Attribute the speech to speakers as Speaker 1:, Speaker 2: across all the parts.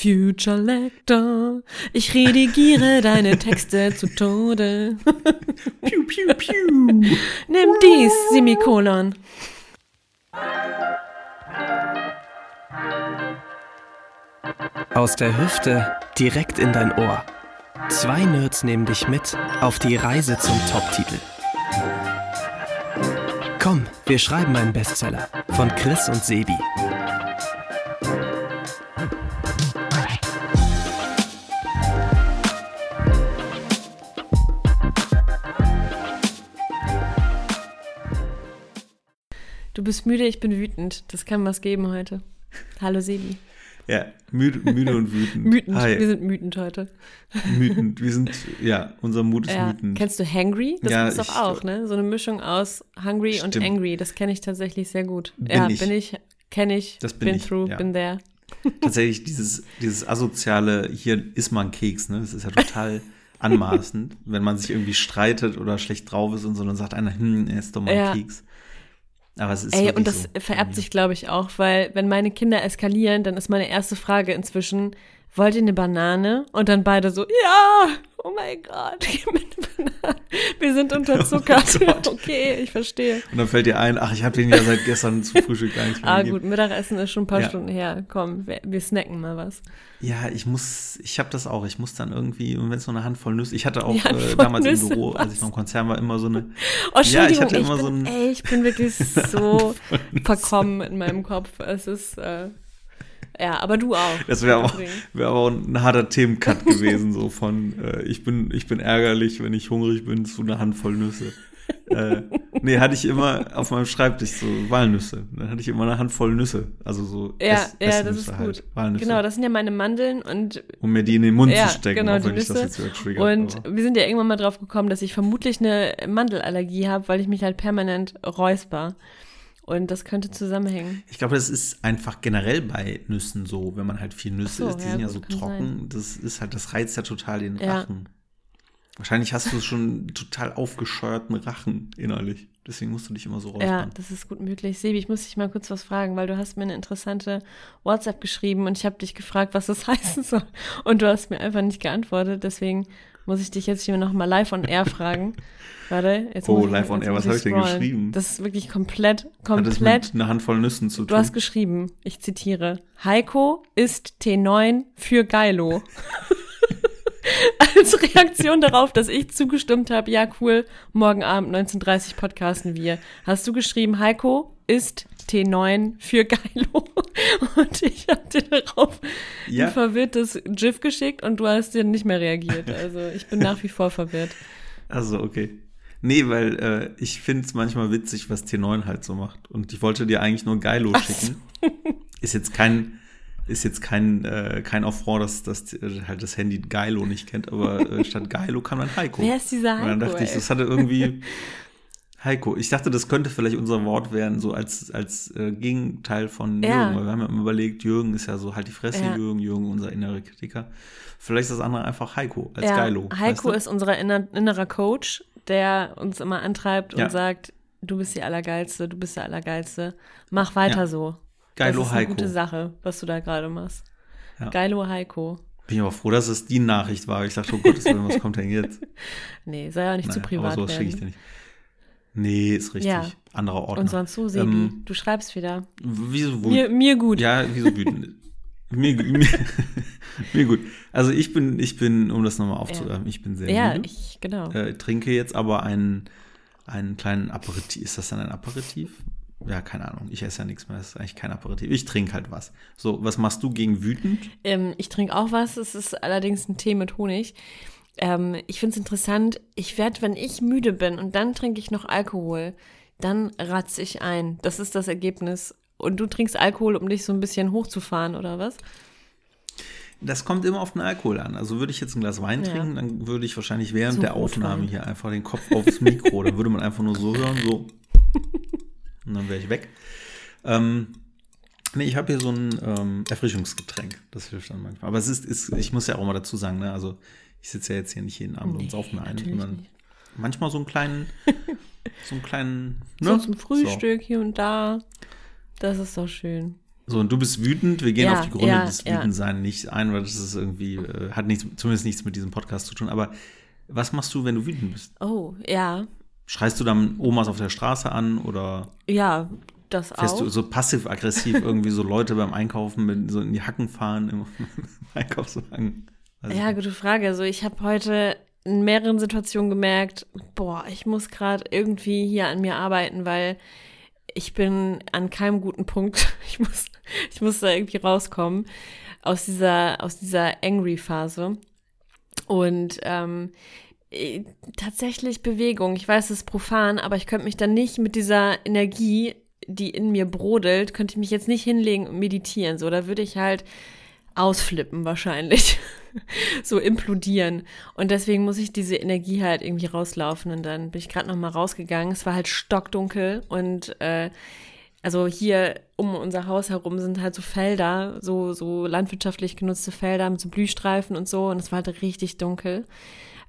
Speaker 1: Future Lector, ich redigiere deine Texte zu Tode.
Speaker 2: Piu, piu, piu.
Speaker 1: Nimm dies, Semikolon.
Speaker 3: Aus der Hüfte direkt in dein Ohr. Zwei Nerds nehmen dich mit auf die Reise zum Top-Titel. Komm, wir schreiben einen Bestseller von Chris und Sebi.
Speaker 1: Du bist müde, ich bin wütend. Das kann was geben heute. Hallo Sebi.
Speaker 2: Ja, müde, müde und wütend.
Speaker 1: Wütend.
Speaker 2: Hi.
Speaker 1: Wir sind wütend heute.
Speaker 2: Mütend. Wir sind, ja, unser Mut ist
Speaker 1: Ja.
Speaker 2: wütend.
Speaker 1: Kennst du Hangry? Das
Speaker 2: Ja,
Speaker 1: gibt's doch auch, ne? So eine Mischung aus Hungry und
Speaker 2: Stimmt.
Speaker 1: Angry. Das kenne ich tatsächlich sehr gut.
Speaker 2: Bin
Speaker 1: ja,
Speaker 2: ich.
Speaker 1: bin ich, kenne ich,
Speaker 2: Das bin
Speaker 1: bin
Speaker 2: ich,
Speaker 1: through,
Speaker 2: ja.
Speaker 1: bin there.
Speaker 2: Tatsächlich dieses, dieses asoziale, hier isst man Keks, ne? Das ist ja total anmaßend, wenn man sich irgendwie streitet oder schlecht drauf ist und so, dann sagt einer, hm, ess doch mal
Speaker 1: Ja.
Speaker 2: Keks. Aber es ist
Speaker 1: Ey, und das
Speaker 2: so.
Speaker 1: vererbt sich, glaube ich, auch, weil wenn meine Kinder eskalieren, dann ist meine erste Frage inzwischen, wollt ihr eine Banane? Und dann beide so, ja, oh mein Gott, gib mir eine Banane. Wir sind unterzuckert.
Speaker 2: Oh
Speaker 1: okay, ich verstehe.
Speaker 2: Und dann fällt dir ein, ach, ich habe den ja seit gestern zum Frühstück gar nicht mehr
Speaker 1: Ah
Speaker 2: gegeben.
Speaker 1: gut, Mittagessen ist schon ein paar
Speaker 2: Ja.
Speaker 1: Stunden her. Komm, wir, wir snacken mal was.
Speaker 2: Ja, ich muss, ich habe das auch. Ich muss dann irgendwie, und wenn es so eine Handvoll Nüsse, ich hatte auch äh, damals
Speaker 1: Nüsse,
Speaker 2: im Büro, als ich
Speaker 1: was?
Speaker 2: noch im Konzern war, immer so eine,
Speaker 1: Oh,
Speaker 2: Ja, ich hatte
Speaker 1: ich,
Speaker 2: immer
Speaker 1: bin,
Speaker 2: so ein-
Speaker 1: ey, ich bin wirklich so verkommen in meinem Kopf. Es ist, äh, ja, aber du auch.
Speaker 2: das wäre auch,
Speaker 1: Übrigens.
Speaker 2: wär aber auch ein harter Themencut gewesen, so von, äh, ich bin, ich bin ärgerlich, wenn ich hungrig bin, zu einer Handvoll Nüsse. äh, nee, hatte ich immer auf meinem Schreibtisch so Walnüsse. Dann hatte ich immer eine Handvoll Nüsse. Also so
Speaker 1: Ja,
Speaker 2: Ess-
Speaker 1: ja, das ist
Speaker 2: halt,
Speaker 1: gut.
Speaker 2: Walnüsse.
Speaker 1: Genau, das sind ja meine Mandeln und
Speaker 2: um mir die in den Mund
Speaker 1: ja,
Speaker 2: zu stecken,
Speaker 1: genau,
Speaker 2: auch wenn
Speaker 1: die
Speaker 2: ich das
Speaker 1: Nüsse.
Speaker 2: jetzt wieder triggert.
Speaker 1: Und
Speaker 2: aber-
Speaker 1: wir sind ja irgendwann mal drauf gekommen, dass ich vermutlich eine Mandelallergie habe, weil ich mich halt permanent räusper. Und das könnte zusammenhängen.
Speaker 2: Ich glaube, das ist einfach generell bei Nüssen so, wenn man halt viel Nüsse
Speaker 1: so,
Speaker 2: isst, die
Speaker 1: ja,
Speaker 2: sind ja so trocken, das ist halt, das reizt ja total den
Speaker 1: Ja.
Speaker 2: Rachen. Wahrscheinlich hast du schon total aufgescheuerten Rachen innerlich. Deswegen musst du dich immer so
Speaker 1: Ja,
Speaker 2: räuspern.
Speaker 1: das ist gut möglich. Sebi, ich muss dich mal kurz was fragen, weil du hast mir eine interessante WhatsApp geschrieben und ich habe dich gefragt, was das heißen soll. Und du hast mir einfach nicht geantwortet. Deswegen muss ich dich jetzt hier nochmal live on air fragen. Warte, jetzt
Speaker 2: Oh,
Speaker 1: ich,
Speaker 2: live on air, was hab ich denn geschrieben?
Speaker 1: Das ist wirklich komplett,
Speaker 2: Hat das
Speaker 1: komplett.
Speaker 2: mit einer Handvoll Nüssen zu
Speaker 1: Du
Speaker 2: tun?
Speaker 1: hast geschrieben, ich zitiere, Heiko ist T9 für Geilo. Als Reaktion darauf, dass ich zugestimmt habe, ja cool, morgen Abend 19.30 podcasten wir, hast du geschrieben, Heiko ist T9 für Geilo. Und ich habe dir darauf
Speaker 2: Ja.
Speaker 1: ein verwirrtes GIF geschickt und du hast dir nicht mehr reagiert. Also ich bin nach wie vor verwirrt.
Speaker 2: Also, okay. Nee, weil äh, ich finde es manchmal witzig, was T9 halt so macht. Und ich wollte dir eigentlich nur Geilo schicken. Ist jetzt kein, ist jetzt kein, äh, kein Affront, dass, dass äh, halt das Handy Geilo nicht kennt, aber äh, statt Geilo kam dann Heiko.
Speaker 1: Wer ist dieser
Speaker 2: Und dann
Speaker 1: Heiko,
Speaker 2: dachte ich,
Speaker 1: ey?
Speaker 2: das hatte irgendwie Heiko. Ich dachte, das könnte vielleicht unser Wort werden, so als, als äh, Gegenteil von
Speaker 1: Ja.
Speaker 2: Jürgen. Weil wir haben ja immer überlegt, Jürgen ist ja so halt die Fresse,
Speaker 1: Ja.
Speaker 2: Jürgen, Jürgen, unser innerer Kritiker. Vielleicht ist das andere einfach Heiko als
Speaker 1: ja,
Speaker 2: Geilo.
Speaker 1: Heiko
Speaker 2: weißt du?
Speaker 1: ist unser inner, innerer Coach, der uns immer antreibt und sagt, du bist die Allergeilste, du bist der Allergeilste. Mach weiter so.
Speaker 2: Geilo
Speaker 1: das ist eine
Speaker 2: Heiko.
Speaker 1: gute Sache, was du da gerade machst. Geilo Heiko.
Speaker 2: Bin ich aber froh, dass es die Nachricht war. Ich dachte, oh Gott, was kommt denn jetzt?
Speaker 1: Nee, soll ja auch nicht zu
Speaker 2: Naja,
Speaker 1: privat
Speaker 2: aber sowas schicke ich dir nicht. Nee, ist richtig.
Speaker 1: Ja.
Speaker 2: Anderer Ordner.
Speaker 1: Und sonst so, Sebi,
Speaker 2: Ähm,
Speaker 1: du schreibst wieder.
Speaker 2: Wieso
Speaker 1: Mir, mir gut.
Speaker 2: Ja, wieso wütend? mir, mir, mir gut. Also ich bin, ich bin, um das nochmal aufzuräumen, ich bin sehr
Speaker 1: ja
Speaker 2: müde.
Speaker 1: ich, genau.
Speaker 2: Äh, trinke jetzt aber einen, einen kleinen Aperitif. Ist das dann ein Aperitif? Ja, keine Ahnung. Ich esse ja nichts mehr. Das ist eigentlich kein Aperitif. Ich trinke halt was. So, was machst du gegen wütend?
Speaker 1: Ähm, ich trinke auch was, es ist allerdings ein Tee mit Honig. Ähm, ich finde es interessant, ich werde, wenn ich müde bin und dann trinke ich noch Alkohol, dann ratze ich ein. Das ist das Ergebnis. Und du trinkst Alkohol, um dich so ein bisschen hochzufahren, oder was?
Speaker 2: Das kommt immer auf den Alkohol an. Also würde ich jetzt ein Glas Wein
Speaker 1: Ja.
Speaker 2: trinken, dann würde ich wahrscheinlich während
Speaker 1: So
Speaker 2: der. Aufnahme hier einfach den Kopf aufs Mikro, dann würde man einfach nur so hören, so. Und dann wäre ich weg. Ähm, nee, ich habe hier so ein ähm, Erfrischungsgetränk. Das hilft dann manchmal. Aber es ist, ist, ich muss ja auch mal dazu sagen, ne, also ich sitze ja jetzt hier nicht jeden Abend und sauf mir einen, sondern manchmal so einen kleinen, so einen kleinen,
Speaker 1: So
Speaker 2: ne?
Speaker 1: zum Frühstück hier und da. Das ist doch schön.
Speaker 2: So, So, und du bist wütend, wir gehen
Speaker 1: Ja,
Speaker 2: auf die Gründe
Speaker 1: ja,
Speaker 2: des
Speaker 1: ja.
Speaker 2: Wütendsein nicht ein, weil das ist irgendwie, äh, hat nichts, zumindest nichts mit diesem Podcast zu tun. Aber was machst du, wenn du wütend bist?
Speaker 1: Oh, ja.
Speaker 2: Schreist du dann Omas auf der Straße an oder
Speaker 1: Ja, das
Speaker 2: fährst
Speaker 1: auch.
Speaker 2: du so passiv-aggressiv irgendwie so Leute beim Einkaufen mit, so in die Hacken fahren im, im Einkaufswagen? Also,
Speaker 1: Ja, gute Frage. Also ich habe heute in mehreren Situationen gemerkt, boah, ich muss gerade irgendwie hier an mir arbeiten, weil ich bin an keinem guten Punkt. Ich muss, ich muss da irgendwie rauskommen aus dieser, aus dieser Angry-Phase. Und ähm, tatsächlich Bewegung. Ich weiß, es ist profan, aber ich könnte mich dann nicht mit dieser Energie, die in mir brodelt, könnte ich mich jetzt nicht hinlegen und meditieren. So, da würde ich halt ausflippen wahrscheinlich. so implodieren. Und deswegen muss ich diese Energie halt irgendwie rauslaufen. Und dann bin ich gerade noch mal rausgegangen. Es war halt stockdunkel und äh, also hier um unser Haus herum sind halt so Felder, so, so landwirtschaftlich genutzte Felder mit so Blühstreifen und so. Und es war halt richtig dunkel.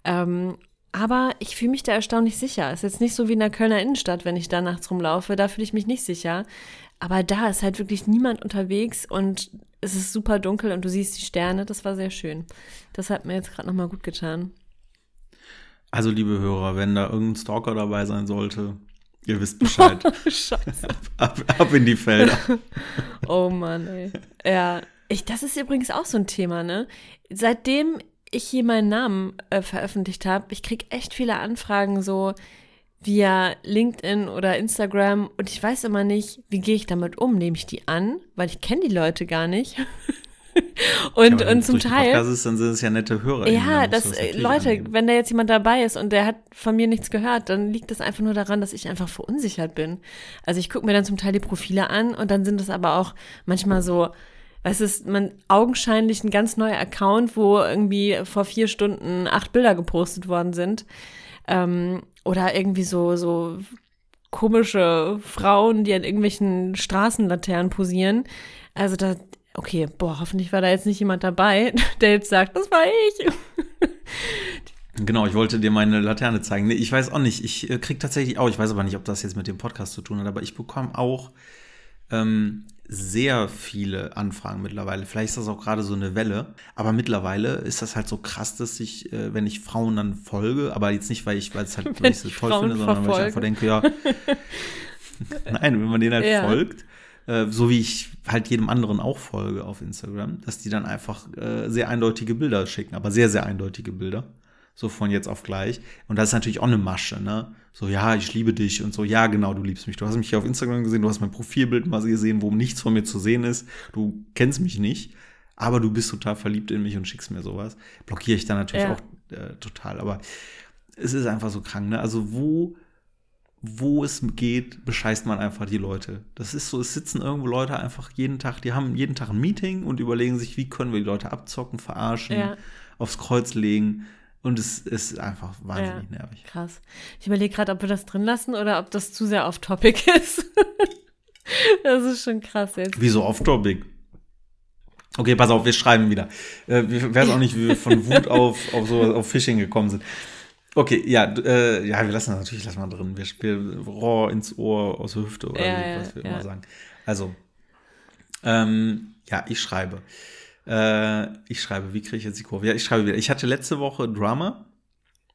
Speaker 1: Ähm, aber ich fühle mich da erstaunlich sicher. Ist jetzt nicht so wie in der Kölner Innenstadt, wenn ich da nachts rumlaufe. Da fühle ich mich nicht sicher. Aber da ist halt wirklich niemand unterwegs und es ist super dunkel und du siehst die Sterne. Das war sehr schön. Das hat mir jetzt gerade nochmal gut getan.
Speaker 2: also, liebe Hörer, wenn da irgendein Stalker dabei sein sollte, ihr wisst Bescheid.
Speaker 1: Scheiße.
Speaker 2: ab, ab in die Felder.
Speaker 1: Oh Mann, ey. Ja, ich, das ist übrigens auch so ein Thema, ne? Seitdem ich hier meinen Namen äh, veröffentlicht habe, ich krieg echt viele Anfragen so via LinkedIn oder Instagram und ich weiß immer nicht, wie gehe ich damit um? Nehme ich die an, weil ich kenne die Leute gar nicht. und,
Speaker 2: Ja,
Speaker 1: und zum Teil.
Speaker 2: Ist, dann sind es ja nette Hörer.
Speaker 1: Ja, das, Leute, wenn da jetzt jemand dabei ist und der hat von mir nichts gehört, dann liegt das einfach nur daran, dass ich einfach verunsichert bin. Also ich gucke mir dann zum Teil die Profile an und dann sind es aber auch manchmal so, es ist man augenscheinlich ein ganz neuer Account, wo irgendwie vor vier Stunden acht Bilder gepostet worden sind. Ähm, oder irgendwie so, so komische Frauen, die an irgendwelchen Straßenlaternen posieren. Also da, okay, boah, hoffentlich war da jetzt nicht jemand dabei, der jetzt sagt, das war ich.
Speaker 2: Genau, ich wollte dir meine Laterne zeigen. Ich weiß auch nicht. Ich äh, krieg tatsächlich auch, ich weiß aber nicht, ob das jetzt mit dem Podcast zu tun hat, aber ich bekomme auch ähm, sehr viele Anfragen mittlerweile. Vielleicht ist das auch gerade so eine Welle, aber mittlerweile ist das halt so krass, dass ich, äh, wenn ich Frauen dann folge, aber jetzt nicht, weil ich, weil es halt, weil ich
Speaker 1: ich
Speaker 2: toll
Speaker 1: Frauen
Speaker 2: finde, sondern weil ich einfach denke, ja, nein, wenn man denen halt
Speaker 1: Ja.
Speaker 2: folgt, äh, so wie ich halt jedem anderen auch folge auf Instagram, dass die dann einfach äh, sehr eindeutige Bilder schicken, aber sehr, sehr eindeutige Bilder. So von jetzt auf gleich. Und das ist natürlich auch eine Masche, ne? So, ja, ich liebe dich und so, ja, genau, du liebst mich. Du hast mich hier auf Instagram gesehen, du hast mein Profilbild mal gesehen, wo nichts von mir zu sehen ist. Du kennst mich nicht, aber du bist total verliebt in mich und schickst mir sowas. Blockiere ich dann natürlich
Speaker 1: Ja.
Speaker 2: auch äh, total. Aber es ist einfach so krank, ne? Also, wo wo es geht, bescheißt man einfach die Leute. Das ist so, es sitzen irgendwo Leute einfach jeden Tag, die haben jeden Tag ein Meeting und überlegen sich, wie können wir die Leute abzocken, verarschen,
Speaker 1: Ja.
Speaker 2: aufs Kreuz legen. Und es ist einfach wahnsinnig
Speaker 1: Ja.
Speaker 2: nervig.
Speaker 1: Krass. Ich überlege gerade, ob wir das drin lassen oder ob das zu sehr off-topic ist. das ist schon krass jetzt.
Speaker 2: Wie so off-topic. Okay, pass auf, wir schreiben wieder. Äh, ich weiß auch nicht, wie wir von Wut auf, auf so auf Phishing gekommen sind. Okay, ja, äh, ja, wir lassen das natürlich lassen wir drin. Wir spielen Rohr ins Ohr aus Hüfte oder
Speaker 1: Ja,
Speaker 2: wie, was wir
Speaker 1: ja.
Speaker 2: immer sagen. Also, ähm, ja, ich schreibe. Äh, ich schreibe, wie kriege ich jetzt die Kurve? Ja, ich schreibe wieder. Ich hatte letzte Woche Drama.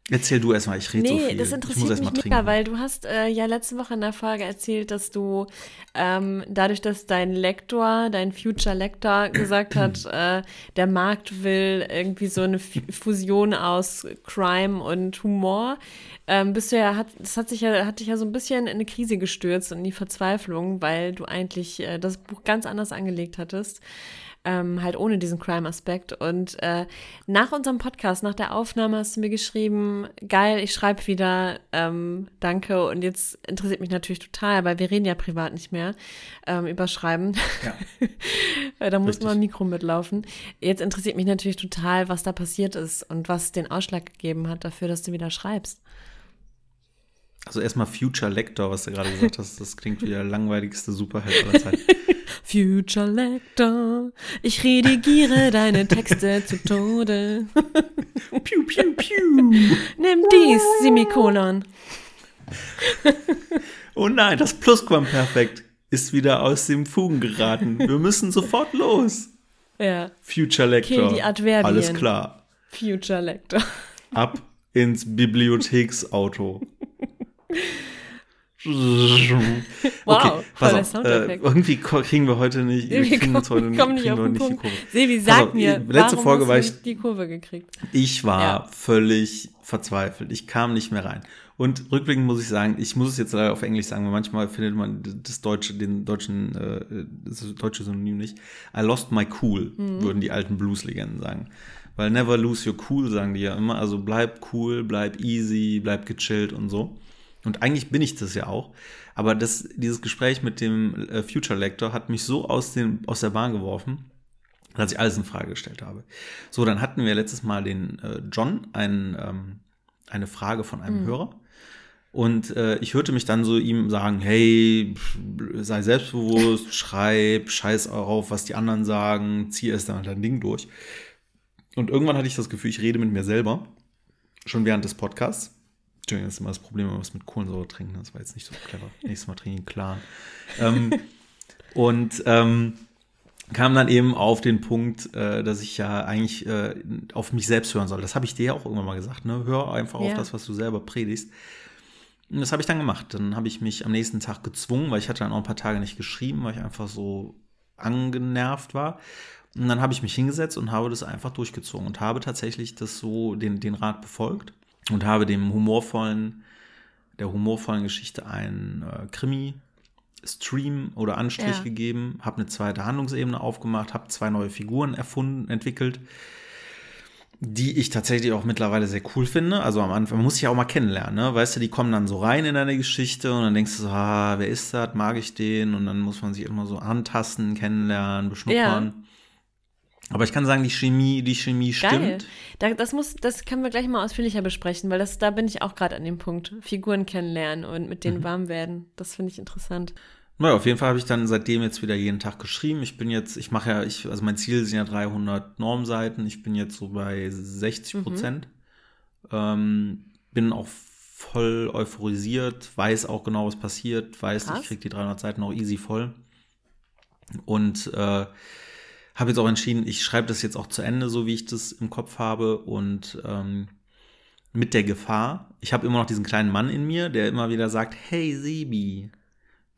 Speaker 2: Erzähl du erstmal, ich rede so
Speaker 1: Nee,
Speaker 2: viel.
Speaker 1: das
Speaker 2: ich muss
Speaker 1: interessiert
Speaker 2: erst
Speaker 1: mich
Speaker 2: mal
Speaker 1: mega,
Speaker 2: trinken.
Speaker 1: weil du hast äh, ja letzte Woche in der Folge erzählt, dass du ähm, dadurch, dass dein Lektor, dein Future Lektor gesagt hat, äh, der Markt will irgendwie so eine F Fusion aus Crime und Humor, ähm, bist du ja, hat, das hat sich ja, hat dich ja so ein bisschen in eine Krise gestürzt und in die Verzweiflung, weil du eigentlich äh, das Buch ganz anders angelegt hattest. Ähm, halt ohne diesen Crime-Aspekt. Und äh, nach unserem Podcast, nach der Aufnahme hast du mir geschrieben, geil, ich schreibe wieder, ähm, danke. Und jetzt interessiert mich natürlich total, weil wir reden ja privat nicht mehr ähm, über Schreiben.
Speaker 2: Ja.
Speaker 1: Weil da muss
Speaker 2: Richtig.
Speaker 1: ein Mikro mitlaufen. Jetzt interessiert mich natürlich total, was da passiert ist und was den Ausschlag gegeben hat dafür, dass du wieder schreibst.
Speaker 2: Also erstmal Future Lector, was du gerade gesagt hast, das klingt wie der langweiligste Superheld aller Zeiten.
Speaker 1: Future Lector, ich redigiere deine Texte zu Tode.
Speaker 2: piu, piu, piu.
Speaker 1: Nimm dies, Semikolon.
Speaker 2: Oh nein, das Plusquamperfekt ist wieder aus dem Fugen geraten. Wir müssen sofort los.
Speaker 1: Ja.
Speaker 2: Future Lector.
Speaker 1: Kill die Adverbien.
Speaker 2: Alles klar.
Speaker 1: Future Lector.
Speaker 2: Ab ins Bibliotheksauto.
Speaker 1: Wow,
Speaker 2: okay,
Speaker 1: voll
Speaker 2: pass auf. Äh, irgendwie kriegen wir heute nicht, wir kriegen uns heute
Speaker 1: kommen nicht
Speaker 2: kriegen nicht die. Kurve.
Speaker 1: Sebi,
Speaker 2: Pass
Speaker 1: sag
Speaker 2: auf,
Speaker 1: mir,
Speaker 2: letzte Folge war ich-
Speaker 1: nicht die Kurve gekriegt?
Speaker 2: Ich war
Speaker 1: Ja.
Speaker 2: völlig verzweifelt. Ich kam nicht mehr rein. Und rückblickend muss ich sagen, ich muss es jetzt leider auf Englisch sagen, weil manchmal findet man das deutsche, den deutschen, äh, das deutsche Synonym nicht. I lost my cool,
Speaker 1: Mhm.
Speaker 2: würden die alten Blues-Legenden sagen. Weil never lose your cool, sagen die ja immer. Also bleib cool, bleib easy, bleib gechillt und so. Und eigentlich bin ich das ja auch. Aber das, dieses Gespräch mit dem äh, Future Lector hat mich so aus, den, aus der Bahn geworfen, dass ich alles in Frage gestellt habe. So, dann hatten wir letztes Mal den äh, John, ein, ähm, eine Frage von einem Hörer. Und äh, ich hörte mich dann so ihm sagen, hey, sei selbstbewusst, schreib, scheiß auf, was die anderen sagen, zieh erst dann dein Ding durch. Und irgendwann hatte ich das Gefühl, ich rede mit mir selber, schon während des Podcasts. Entschuldigung, das ist immer das Problem, wenn wir was mit Kohlensäure trinken, das war jetzt nicht so clever. Nächstes Mal trinke ich einen klaren. ähm, und ähm, kam dann eben auf den Punkt, äh, dass ich ja eigentlich äh, auf mich selbst hören soll. Das habe ich dir ja auch irgendwann mal gesagt. Ne? Hör einfach auf
Speaker 1: Ja.
Speaker 2: das, was du selber predigst. Und das habe ich dann gemacht. Dann habe ich mich am nächsten Tag gezwungen, weil ich hatte dann auch ein paar Tage nicht geschrieben, weil ich einfach so angenervt war. Und dann habe ich mich hingesetzt und habe das einfach durchgezogen und habe tatsächlich das so den, den Rat befolgt und habe dem humorvollen, der humorvollen Geschichte einen äh, Krimi Stream oder Anstrich
Speaker 1: Ja.
Speaker 2: gegeben, habe eine zweite Handlungsebene aufgemacht, habe zwei neue Figuren erfunden, entwickelt, die ich tatsächlich auch mittlerweile sehr cool finde. Also am Anfang man muss ich ja auch mal kennenlernen, ne? Weißt du, die kommen dann so rein in deine Geschichte und dann denkst du so, ah, wer ist das? Mag ich den? Und dann muss man sich immer so antasten, kennenlernen, beschnuppern. Aber ich kann sagen, die Chemie, die Chemie
Speaker 1: Geil.
Speaker 2: stimmt.
Speaker 1: Da, das, muss, das können wir gleich mal ausführlicher besprechen, weil das, da bin ich auch gerade an dem Punkt. Figuren kennenlernen und mit
Speaker 2: Mhm.
Speaker 1: denen warm werden. Das finde ich interessant.
Speaker 2: Naja, auf jeden Fall habe ich dann seitdem jetzt wieder jeden Tag geschrieben. Ich bin jetzt, ich mache ja, ich, also mein Ziel sind ja 300 Normseiten. Ich bin jetzt so bei 60 Prozent. Ähm, bin auch voll euphorisiert, weiß auch genau, was passiert, weiß,
Speaker 1: Krass.
Speaker 2: ich kriege die 300 Seiten auch easy voll. Und äh, habe jetzt auch entschieden, ich schreibe das jetzt auch zu Ende, so wie ich das im Kopf habe. Und ähm, mit der Gefahr, ich habe immer noch diesen kleinen Mann in mir, der immer wieder sagt, hey Sebi,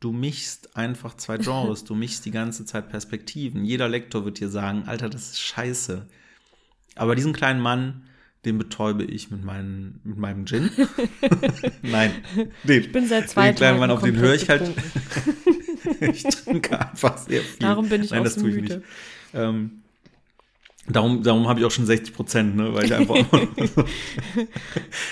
Speaker 2: du mischst einfach zwei Genres, du mischst die ganze Zeit Perspektiven. Jeder Lektor wird dir sagen, Alter, das ist scheiße. Aber diesen kleinen Mann, den betäube ich mit, meinen, mit meinem Gin. Nein, den,
Speaker 1: Ich bin seit zwei
Speaker 2: den kleinen
Speaker 1: Tagen
Speaker 2: Mann, auf den höre ich halt. ich trinke einfach sehr viel.
Speaker 1: Darum bin ich
Speaker 2: Nein,
Speaker 1: auch
Speaker 2: das
Speaker 1: so
Speaker 2: tue ich
Speaker 1: müde.
Speaker 2: nicht. Ähm, darum darum habe ich auch schon 60 Prozent, ne? weil ich einfach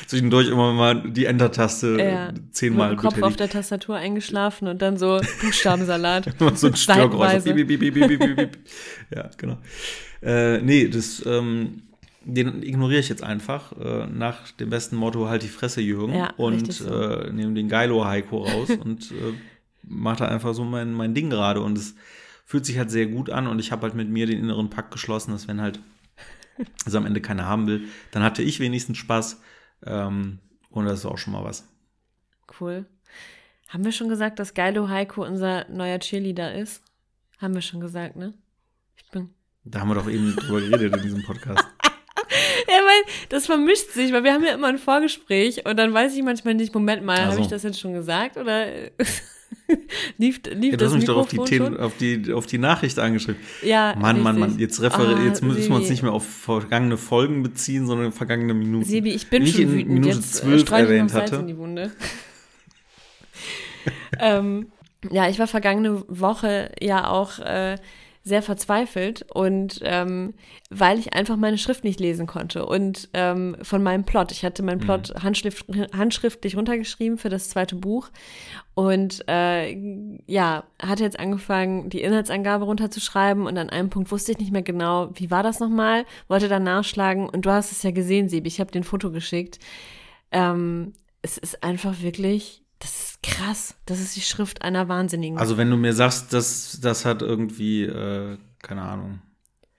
Speaker 2: zwischendurch immer mal die Enter-Taste
Speaker 1: Ja,
Speaker 2: zehnmal
Speaker 1: mit dem Kopf auf der Tastatur eingeschlafen und dann so Buchstabensalat.
Speaker 2: Immer so ein Störgeräusch. Ja, genau. Äh, nee, das, ähm, den ignoriere ich jetzt einfach äh, nach dem besten Motto halt die Fresse, Jürgen.
Speaker 1: Ja,
Speaker 2: und
Speaker 1: so.
Speaker 2: äh, nehme den Geilo Heiko raus und äh, mache da einfach so mein, mein Ding gerade. Und es fühlt sich halt sehr gut an und ich habe halt mit mir den inneren Pakt geschlossen, dass wenn halt es am Ende keiner haben will, dann hatte ich wenigstens Spaß. Ähm, und das ist auch schon mal was.
Speaker 1: Cool. Haben wir schon gesagt, dass Geilo Heiko unser neuer Cheerleader ist? Haben wir schon gesagt, ne? Ich bin.
Speaker 2: Da haben wir doch eben drüber geredet in diesem Podcast.
Speaker 1: Ja, weil das vermischt sich, weil wir haben ja immer ein Vorgespräch und dann weiß ich manchmal nicht, Moment mal,
Speaker 2: Ach
Speaker 1: habe ich das jetzt schon gesagt oder lief, lief
Speaker 2: Ja, du hast mich doch auf die,
Speaker 1: Mikrofon schon?
Speaker 2: auf, die, auf die Nachricht angeschrieben.
Speaker 1: Ja,
Speaker 2: Mann, Mann. Mann, jetzt, referi
Speaker 1: Ah,
Speaker 2: jetzt müssen wir uns nicht mehr auf vergangene Folgen beziehen, sondern vergangene Minuten.
Speaker 1: Sebi, ich bin
Speaker 2: ich
Speaker 1: schon
Speaker 2: in
Speaker 1: wütend.
Speaker 2: Minute
Speaker 1: Jetzt äh,
Speaker 2: 12
Speaker 1: streue ich noch
Speaker 2: erwähnt hatte.
Speaker 1: in die Wunde. ähm, ja, ich war vergangene Woche ja auch äh, sehr verzweifelt und ähm, weil ich einfach meine Schrift nicht lesen konnte. Und ähm, von meinem Plot. Ich hatte meinen Plot handschrift, handschriftlich runtergeschrieben für das zweite Buch. Und äh, ja, hatte jetzt angefangen, die Inhaltsangabe runterzuschreiben. Und an einem Punkt wusste ich nicht mehr genau, wie war das nochmal, wollte dann nachschlagen. Und du hast es ja gesehen, Sebi, ich habe dir ein Foto geschickt. Ähm, es ist einfach wirklich, krass. Das ist die Schrift einer Wahnsinnigen.
Speaker 2: Also wenn du mir sagst, dass das hat irgendwie, äh, keine Ahnung,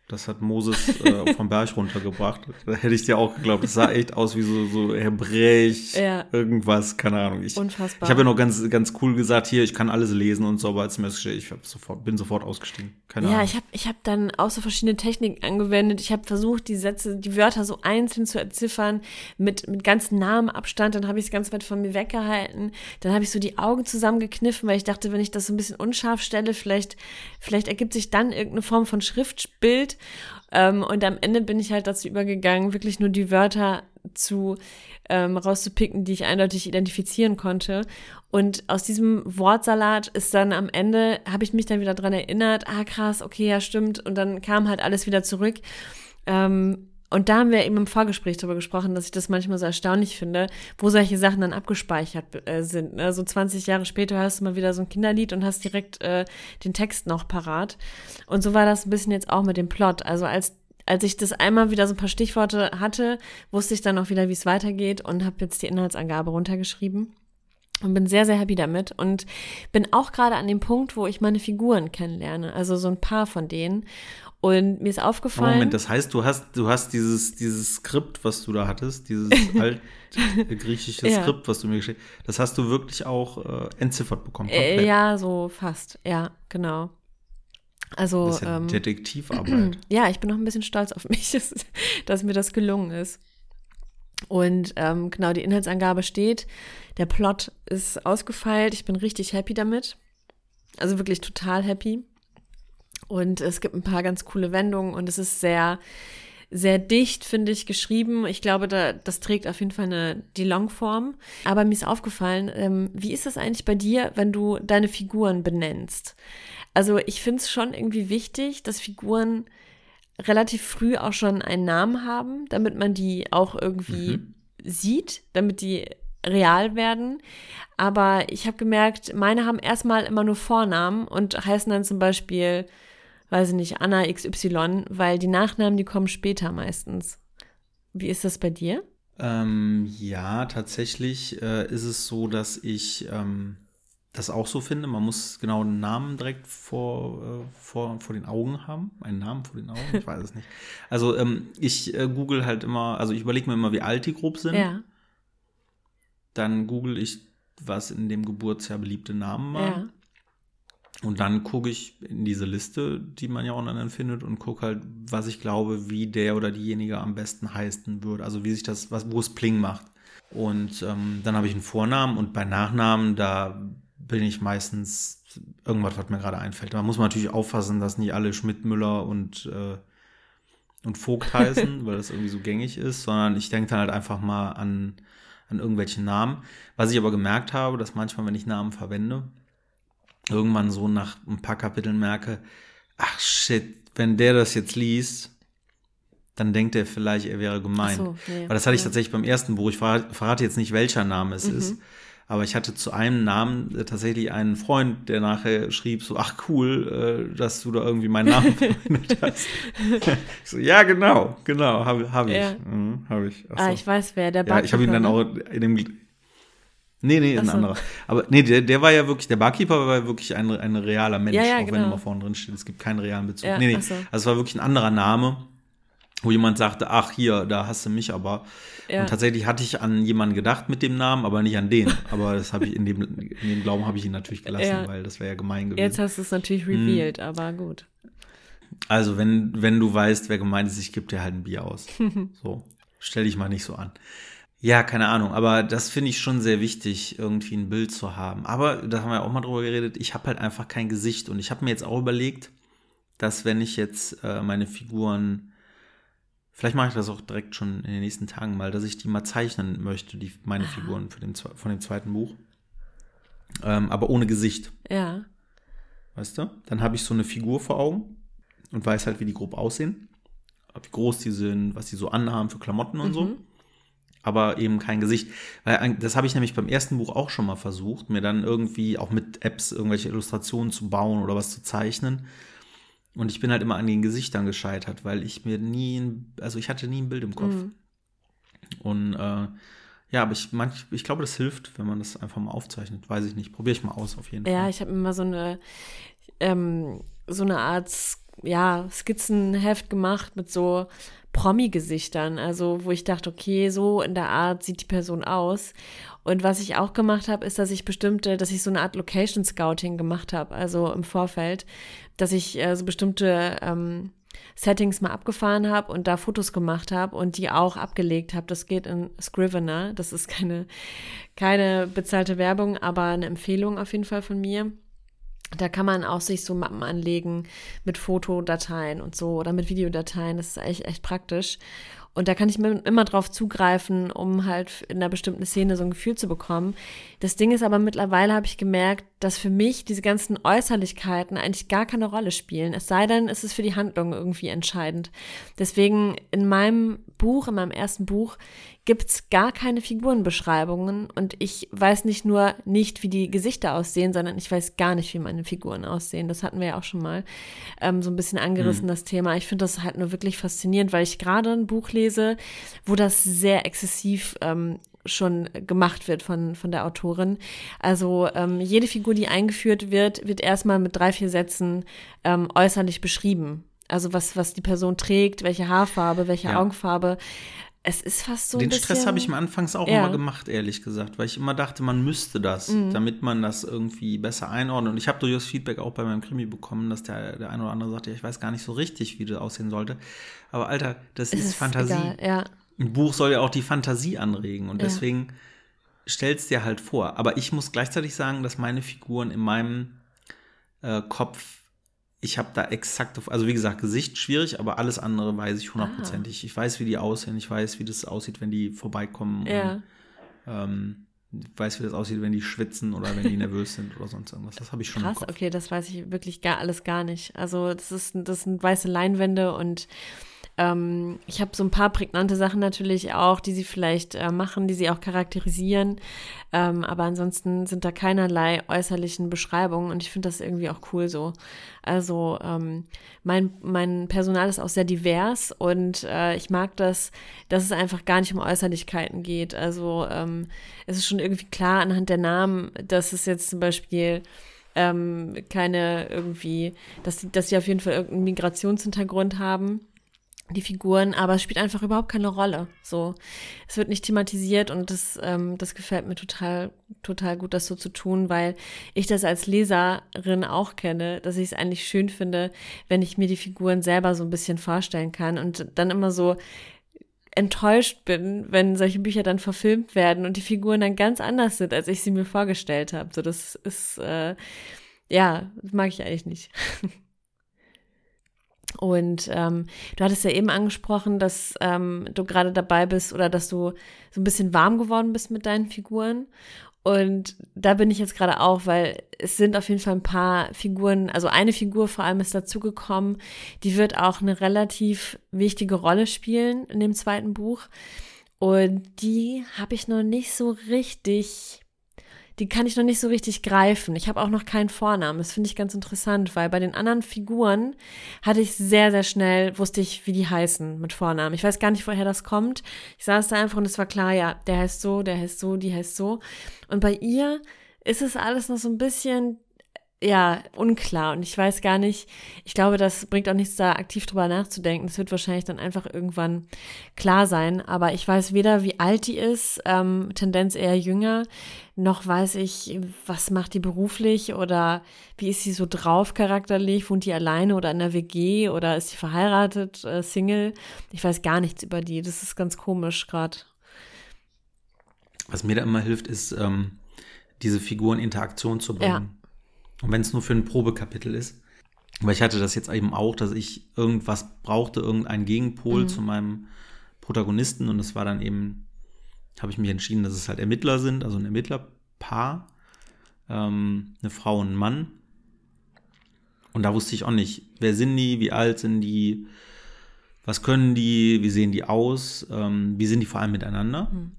Speaker 2: Das hat Moses äh, vom Berg runtergebracht. Da hätte ich dir auch geglaubt. Das sah echt aus wie so, so hebräisch,
Speaker 1: Ja.
Speaker 2: irgendwas, keine Ahnung. Ich,
Speaker 1: Unfassbar.
Speaker 2: Ich habe ja noch ganz, ganz cool gesagt, hier, ich kann alles lesen und so, aber als geschehen, ich sofort, bin sofort ausgestiegen. Keine
Speaker 1: Ja,
Speaker 2: Ahnung.
Speaker 1: ich habe ich hab dann auch so verschiedene Techniken angewendet. Ich habe versucht, die Sätze, die Wörter so einzeln zu entziffern, mit, mit ganz nahem Abstand. Dann habe ich es ganz weit von mir weggehalten. Dann habe ich so die Augen zusammengekniffen, weil ich dachte, wenn ich das so ein bisschen unscharf stelle, vielleicht, vielleicht ergibt sich dann irgendeine Form von Schriftbild. Ähm, und am Ende bin ich halt dazu übergegangen, wirklich nur die Wörter zu ähm, rauszupicken, die ich eindeutig identifizieren konnte. Und aus diesem Wortsalat ist dann am Ende, habe ich mich dann wieder dran erinnert, ah krass, okay, ja stimmt. Und dann kam halt alles wieder zurück. Ähm, und da haben wir eben im Vorgespräch darüber gesprochen, dass ich das manchmal so erstaunlich finde, wo solche Sachen dann abgespeichert äh, sind. Ne? So 20 Jahre später hörst du mal wieder so ein Kinderlied und hast direkt äh, den Text noch parat. Und so war das ein bisschen jetzt auch mit dem Plot. Also als als ich das einmal wieder so ein paar Stichworte hatte, wusste ich dann auch wieder, wie es weitergeht und habe jetzt die Inhaltsangabe runtergeschrieben und bin sehr, sehr happy damit und bin auch gerade an dem Punkt, wo ich meine Figuren kennenlerne, also so ein paar von denen. Und mir ist aufgefallen.
Speaker 2: Moment, das heißt, du hast, du hast dieses, dieses Skript, was du da hattest, dieses altgriechische
Speaker 1: Ja.
Speaker 2: Skript, was du mir geschickt hast, das hast du wirklich auch äh, entziffert bekommen.
Speaker 1: äh,
Speaker 2: komplett.
Speaker 1: ja, so fast. Ja, genau. Also,
Speaker 2: Das ist ja
Speaker 1: ähm,
Speaker 2: Detektivarbeit.
Speaker 1: ja, ich bin noch ein bisschen stolz auf mich, dass, dass mir das gelungen ist. Und ähm, genau, die Inhaltsangabe steht, der Plot ist ausgefeilt, ich bin richtig happy damit. Also wirklich total happy. Und es gibt ein paar ganz coole Wendungen und es ist sehr, sehr dicht, finde ich, geschrieben. Ich glaube, da, das trägt auf jeden Fall eine, die Longform. Aber mir ist aufgefallen, ähm, wie ist das eigentlich bei dir, wenn du deine Figuren benennst? Also ich finde es schon irgendwie wichtig, dass Figuren relativ früh auch schon einen Namen haben, damit man die auch irgendwie sieht, damit die real werden. Aber ich habe gemerkt, meine haben erstmal immer nur Vornamen und heißen dann zum Beispiel, weiß ich nicht, Anna XY, weil die Nachnamen, die kommen später meistens. Wie ist das bei dir?
Speaker 2: Ähm, ja, tatsächlich äh, ist es so, dass ich ähm, das auch so finde. Man muss genau einen Namen direkt vor, äh, vor, vor den Augen haben. Einen Namen vor den Augen, ich weiß es nicht. Also ähm, ich äh, google halt immer, also ich überlege mir immer, wie alt die grob sind.
Speaker 1: Ja,
Speaker 2: Dann google ich, was in dem Geburtsjahr beliebte Namen waren.
Speaker 1: ja.
Speaker 2: Und dann gucke ich in diese Liste, die man ja online findet, und gucke halt, was ich glaube, wie der oder diejenige am besten heißen würde. Also wie sich das, was, wo es Pling macht. Und ähm, dann habe ich einen Vornamen und bei Nachnamen, da bin ich meistens irgendwas, was mir gerade einfällt. Da muss man natürlich aufpassen, dass nicht alle Schmidt, Müller und, äh, und Vogt heißen, weil das irgendwie so gängig ist, sondern ich denke dann halt einfach mal an, an irgendwelche Namen. Was ich aber gemerkt habe, dass manchmal, wenn ich Namen verwende, irgendwann so nach ein paar Kapiteln merke, ach shit, wenn der das jetzt liest, dann denkt er vielleicht, er wäre gemein.
Speaker 1: So, nee,
Speaker 2: Weil das hatte ich
Speaker 1: ja. Mhm.
Speaker 2: tatsächlich beim ersten Buch. Ich verrate, verrate jetzt nicht, welcher Name es ist. Aber ich hatte zu einem Namen äh, tatsächlich einen Freund, der nachher schrieb so, ach cool, äh, dass du da irgendwie meinen Namen verwendet hast. ich so, ja, genau, genau, habe hab ich.
Speaker 1: Ja.
Speaker 2: Mhm, hab ich. Ach
Speaker 1: Ah,
Speaker 2: so.
Speaker 1: ich weiß wer, der
Speaker 2: Ja, ich habe ihn dann
Speaker 1: Barkeeper,
Speaker 2: auch in dem. Nee, nee, ein anderer. Aber nee, der, der war ja wirklich, der Barkeeper war ja wirklich ein, ein realer Mensch,
Speaker 1: Ja, ja,
Speaker 2: auch wenn
Speaker 1: genau.
Speaker 2: immer vorne drin steht, es gibt keinen realen Bezug.
Speaker 1: Ja,
Speaker 2: nee, nee.
Speaker 1: so.
Speaker 2: Also es war wirklich ein anderer Name, wo jemand sagte, ach hier, da hast du mich aber.
Speaker 1: Ja.
Speaker 2: Und tatsächlich hatte ich an jemanden gedacht mit dem Namen, aber nicht an den. Aber das habe ich in dem, in dem Glauben habe ich ihn natürlich gelassen, weil das wäre ja gemein gewesen.
Speaker 1: Jetzt hast du es natürlich
Speaker 2: Hm.
Speaker 1: revealed, aber gut.
Speaker 2: Also, wenn, wenn du weißt, wer gemeint ist, ich gebe dir halt ein Bier aus. so, stell dich mal nicht so an. Ja, keine Ahnung, aber das finde ich schon sehr wichtig, irgendwie ein Bild zu haben. Aber da haben wir auch mal drüber geredet, ich habe halt einfach kein Gesicht und ich habe mir jetzt auch überlegt, dass wenn ich jetzt äh, meine Figuren, vielleicht mache ich das auch direkt schon in den nächsten Tagen mal, dass ich die mal zeichnen möchte, die, meine Figuren für den, von dem zweiten Buch. Ähm, aber ohne Gesicht.
Speaker 1: Ja.
Speaker 2: Weißt du? Dann habe ich so eine Figur vor Augen und weiß halt, wie die grob aussehen. Wie groß die sind, was die so anhaben für Klamotten und so. Aber eben kein Gesicht. Weil das habe ich nämlich beim ersten Buch auch schon mal versucht, mir dann irgendwie auch mit Apps irgendwelche Illustrationen zu bauen oder was zu zeichnen. Und ich bin halt immer an den Gesichtern gescheitert, weil ich mir nie, ein, also ich hatte nie ein Bild im Kopf. Und äh, ja, aber ich, manch, ich glaube, das hilft, wenn man das einfach mal aufzeichnet. Weiß ich nicht. Probiere ich mal aus auf jeden
Speaker 1: Ja,
Speaker 2: Fall.
Speaker 1: ich habe immer so eine, ähm, so eine Art ja, Skizzenheft gemacht mit so Promi-Gesichtern. Also, wo ich dachte, okay, so in der Art sieht die Person aus. Und was ich auch gemacht habe, ist, dass ich bestimmte, dass ich so eine Art Location Scouting gemacht habe, also im Vorfeld, dass ich äh, so bestimmte ähm, Settings mal abgefahren habe und da Fotos gemacht habe und die auch abgelegt habe. Das geht in Scrivener. Das ist keine, keine bezahlte Werbung, aber eine Empfehlung auf jeden Fall von mir. Da kann man auch sich so Mappen anlegen mit Fotodateien und so oder mit Videodateien. Das ist echt, echt praktisch. Und da kann ich immer drauf zugreifen, um halt in einer bestimmten Szene so ein Gefühl zu bekommen. Das Ding ist aber mittlerweile habe ich gemerkt, dass für mich diese ganzen Äußerlichkeiten eigentlich gar keine Rolle spielen. Es sei denn, es ist für die Handlung irgendwie entscheidend. Deswegen in meinem Buch, in meinem ersten Buch, gibt's gar keine Figurenbeschreibungen und ich weiß nicht nur nicht, wie die Gesichter aussehen, sondern ich weiß gar nicht, wie meine Figuren aussehen. Das hatten wir ja auch schon mal ähm, so ein bisschen angerissen, mhm. das Thema. Ich finde das halt nur wirklich faszinierend, weil ich gerade ein Buch lese, wo das sehr exzessiv ähm, schon gemacht wird von, von der Autorin. Also ähm, jede Figur, die eingeführt wird, wird erstmal mit drei, vier Sätzen ähm, äußerlich beschrieben. Also was, was die Person trägt, welche Haarfarbe, welche ja. Augenfarbe es ist fast so.
Speaker 2: Den Stress habe ich mir anfangs auch ja. immer gemacht, ehrlich gesagt, weil ich immer dachte, man müsste das, mhm. damit man das irgendwie besser einordnet. Und ich habe durchaus Feedback auch bei meinem Krimi bekommen, dass der, der eine oder andere sagte, ja, ich weiß gar nicht so richtig, wie das aussehen sollte. Aber Alter, das ist, ist Fantasie. Egal, ja. Ein Buch soll ja auch die Fantasie anregen und ja. deswegen stellst dir halt vor. Aber ich muss gleichzeitig sagen, dass meine Figuren in meinem äh, Kopf ich habe da exakt, also wie gesagt, Gesicht schwierig, aber alles andere weiß ich hundertprozentig. Ich weiß, wie die aussehen, ich weiß, wie das aussieht, wenn die vorbeikommen. Ja. Und, ähm, weiß, wie das aussieht, wenn die schwitzen oder wenn die nervös sind oder sonst irgendwas. Das habe ich schon
Speaker 1: Krass, okay, das weiß ich wirklich gar alles gar nicht. Also das ist das sind weiße Leinwände und ähm, ich habe so ein paar prägnante Sachen natürlich auch, die sie vielleicht äh, machen, die sie auch charakterisieren. Ähm, aber ansonsten sind da keinerlei äußerlichen Beschreibungen und ich finde das irgendwie auch cool so. Also ähm, mein, mein Personal ist auch sehr divers und äh, ich mag das, dass es einfach gar nicht um Äußerlichkeiten geht. Also ähm, es ist schon irgendwie klar anhand der Namen, dass es jetzt zum Beispiel ähm, keine irgendwie, dass, dass sie auf jeden Fall irgendeinen Migrationshintergrund haben die Figuren, aber es spielt einfach überhaupt keine Rolle. So, es wird nicht thematisiert und das, ähm, das gefällt mir total, total gut, das so zu tun, weil ich das als Leserin auch kenne, dass ich es eigentlich schön finde, wenn ich mir die Figuren selber so ein bisschen vorstellen kann und dann immer so enttäuscht bin, wenn solche Bücher dann verfilmt werden und die Figuren dann ganz anders sind, als ich sie mir vorgestellt habe. So, das ist äh, ja, mag ich eigentlich nicht. Und ähm, du hattest ja eben angesprochen, dass ähm, du gerade dabei bist oder dass du so ein bisschen warm geworden bist mit deinen Figuren. Und da bin ich jetzt gerade auch, weil es sind auf jeden Fall ein paar Figuren, also eine Figur vor allem ist dazugekommen, die wird auch eine relativ wichtige Rolle spielen in dem zweiten Buch. Und die habe ich noch nicht so richtig die kann ich noch nicht so richtig greifen. Ich habe auch noch keinen Vornamen. Das finde ich ganz interessant, weil bei den anderen Figuren hatte ich sehr, sehr schnell, wusste ich, wie die heißen mit Vornamen. Ich weiß gar nicht, woher das kommt. Ich saß da einfach und es war klar, ja, der heißt so, der heißt so, die heißt so. Und bei ihr ist es alles noch so ein bisschen ja, unklar. Und ich weiß gar nicht, ich glaube, das bringt auch nichts, da aktiv drüber nachzudenken. Das wird wahrscheinlich dann einfach irgendwann klar sein. Aber ich weiß weder, wie alt die ist, ähm, Tendenz eher jünger, noch weiß ich, was macht die beruflich oder wie ist sie so drauf charakterlich? Wohnt die alleine oder in der WG oder ist sie verheiratet, äh, Single? Ich weiß gar nichts über die. Das ist ganz komisch gerade.
Speaker 2: Was mir da immer hilft, ist, ähm, diese Figuren in Interaktion zu bringen. Ja und wenn es nur für ein Probekapitel ist. Weil ich hatte das jetzt eben auch, dass ich irgendwas brauchte, irgendeinen Gegenpol mhm. zu meinem Protagonisten. Und das war dann eben, habe ich mich entschieden, dass es halt Ermittler sind, also ein Ermittlerpaar, ähm, eine Frau und ein Mann. Und da wusste ich auch nicht, wer sind die, wie alt sind die, was können die, wie sehen die aus, ähm, wie sind die vor allem miteinander. Mhm.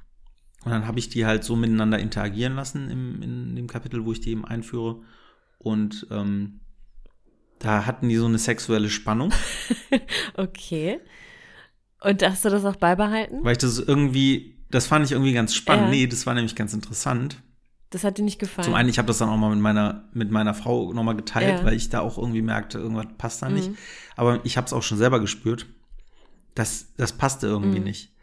Speaker 2: Und dann habe ich die halt so miteinander interagieren lassen im, in dem Kapitel, wo ich die eben einführe. Und ähm, da hatten die so eine sexuelle Spannung.
Speaker 1: okay. Und hast du das auch beibehalten?
Speaker 2: Weil ich das irgendwie, das fand ich irgendwie ganz spannend. Ja. Nee, das war nämlich ganz interessant.
Speaker 1: Das hat dir nicht gefallen.
Speaker 2: Zum einen, ich habe das dann auch mal mit meiner, mit meiner Frau nochmal geteilt,
Speaker 1: Ja.
Speaker 2: weil ich da auch irgendwie merkte, irgendwas passt da nicht.
Speaker 1: Mhm.
Speaker 2: Aber ich habe es auch schon selber gespürt. Das, das passte irgendwie
Speaker 1: Mhm.
Speaker 2: nicht.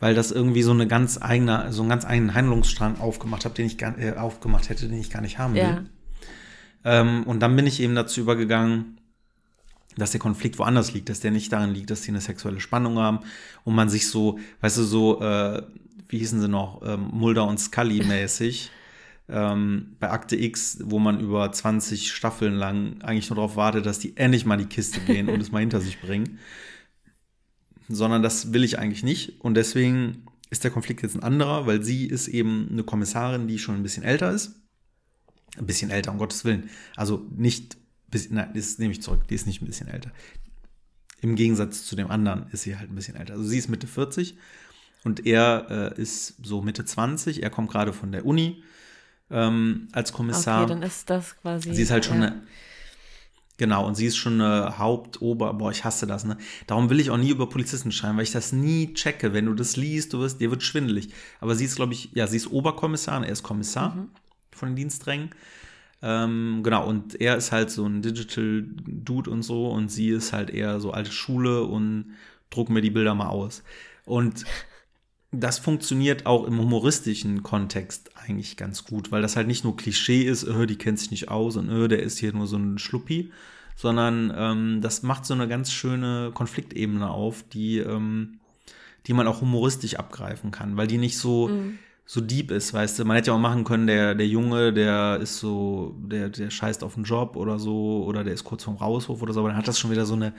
Speaker 2: Weil das irgendwie so eine ganz eigene, so einen ganz eigenen Handlungsstrang aufgemacht habe, den ich gar, äh, aufgemacht hätte, den ich gar nicht haben will.
Speaker 1: ja.
Speaker 2: Ähm, und dann bin ich eben dazu übergegangen, dass der Konflikt woanders liegt, dass der nicht darin liegt, dass sie eine sexuelle Spannung haben und man sich so, weißt du, so, äh, wie hießen sie noch, ähm, Mulder und Scully mäßig, ähm, bei Akte X, wo man über 20 Staffeln lang eigentlich nur darauf wartet, dass die endlich mal in die Kiste gehen und es mal hinter sich bringen. Sondern das will ich eigentlich nicht. Und deswegen ist der Konflikt jetzt ein anderer, weil sie ist eben eine Kommissarin, die schon ein bisschen älter ist. Ein bisschen älter, um Gottes Willen. Also nicht, bis, nein, das nehme ich zurück, die ist nicht ein bisschen älter. Im Gegensatz zu dem anderen ist sie halt ein bisschen älter. Also sie ist Mitte 40 und er äh, ist so Mitte 20. Er kommt gerade von der Uni ähm, als Kommissar.
Speaker 1: Okay, dann ist das quasi.
Speaker 2: Sie ist halt schon
Speaker 1: ja.
Speaker 2: eine. Genau, und sie ist schon eine Haupt-Ober. Boah, ich hasse das, ne? Darum will ich auch nie über Polizisten schreiben, weil ich das nie checke. Wenn du das liest, du wirst, dir wird schwindelig. Aber sie ist, glaube ich, ja, sie ist Oberkommissar und er ist Kommissar
Speaker 1: Mhm.
Speaker 2: Von den Diensträngen. Ähm, genau, und er ist halt so ein Digital Dude und so und sie ist halt eher so alte Schule und druck mir die Bilder mal aus. Und das funktioniert auch im humoristischen Kontext eigentlich ganz gut, weil das halt nicht nur Klischee ist, äh, die kennt sich nicht aus und äh, der ist hier nur so ein Schluppi, sondern ähm, das macht so eine ganz schöne Konfliktebene auf, die, ähm, die man auch humoristisch abgreifen kann, weil die nicht so,
Speaker 1: Mhm.
Speaker 2: So deep ist, weißt du. Man hätte ja auch machen können, der, der Junge, der ist so, der, der scheißt auf den Job oder so, oder der ist kurz vorm Rauswurf oder so, aber dann hat das schon wieder so eine,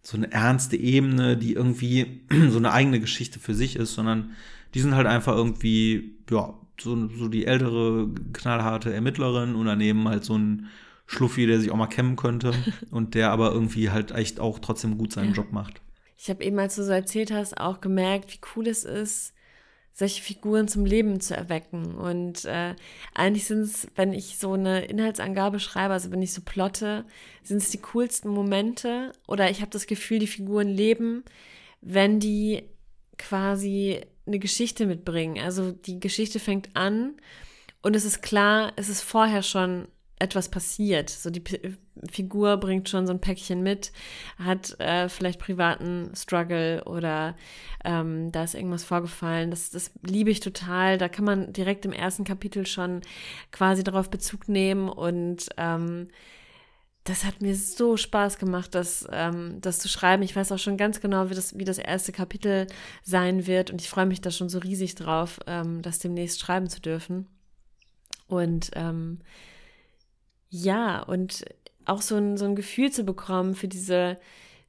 Speaker 2: so eine ernste Ebene, die irgendwie so eine eigene Geschichte für sich ist, sondern die sind halt einfach irgendwie, ja, so, so die ältere, knallharte Ermittlerin und daneben halt so ein Schluffi, der sich auch mal kämmen könnte und der aber irgendwie halt echt auch trotzdem gut seinen
Speaker 1: Ja.
Speaker 2: Job macht.
Speaker 1: Ich habe eben, als du so erzählt hast, auch gemerkt, wie cool es ist, solche Figuren zum Leben zu erwecken. Und äh, eigentlich sind es, wenn ich so eine Inhaltsangabe schreibe, also wenn ich so plotte, sind es die coolsten Momente oder ich habe das Gefühl, die Figuren leben, wenn die quasi eine Geschichte mitbringen. Also die Geschichte fängt an und es ist klar, es ist vorher schon etwas passiert. So die P Figur bringt schon so ein Päckchen mit, hat äh, vielleicht privaten Struggle oder ähm, da ist irgendwas vorgefallen. Das, das liebe ich total. Da kann man direkt im ersten Kapitel schon quasi darauf Bezug nehmen und ähm, das hat mir so Spaß gemacht, das, ähm, das zu schreiben. Ich weiß auch schon ganz genau, wie das, wie das erste Kapitel sein wird und ich freue mich da schon so riesig drauf, ähm, das demnächst schreiben zu dürfen. Und ähm, ja, und auch so ein, so ein Gefühl zu bekommen für diese,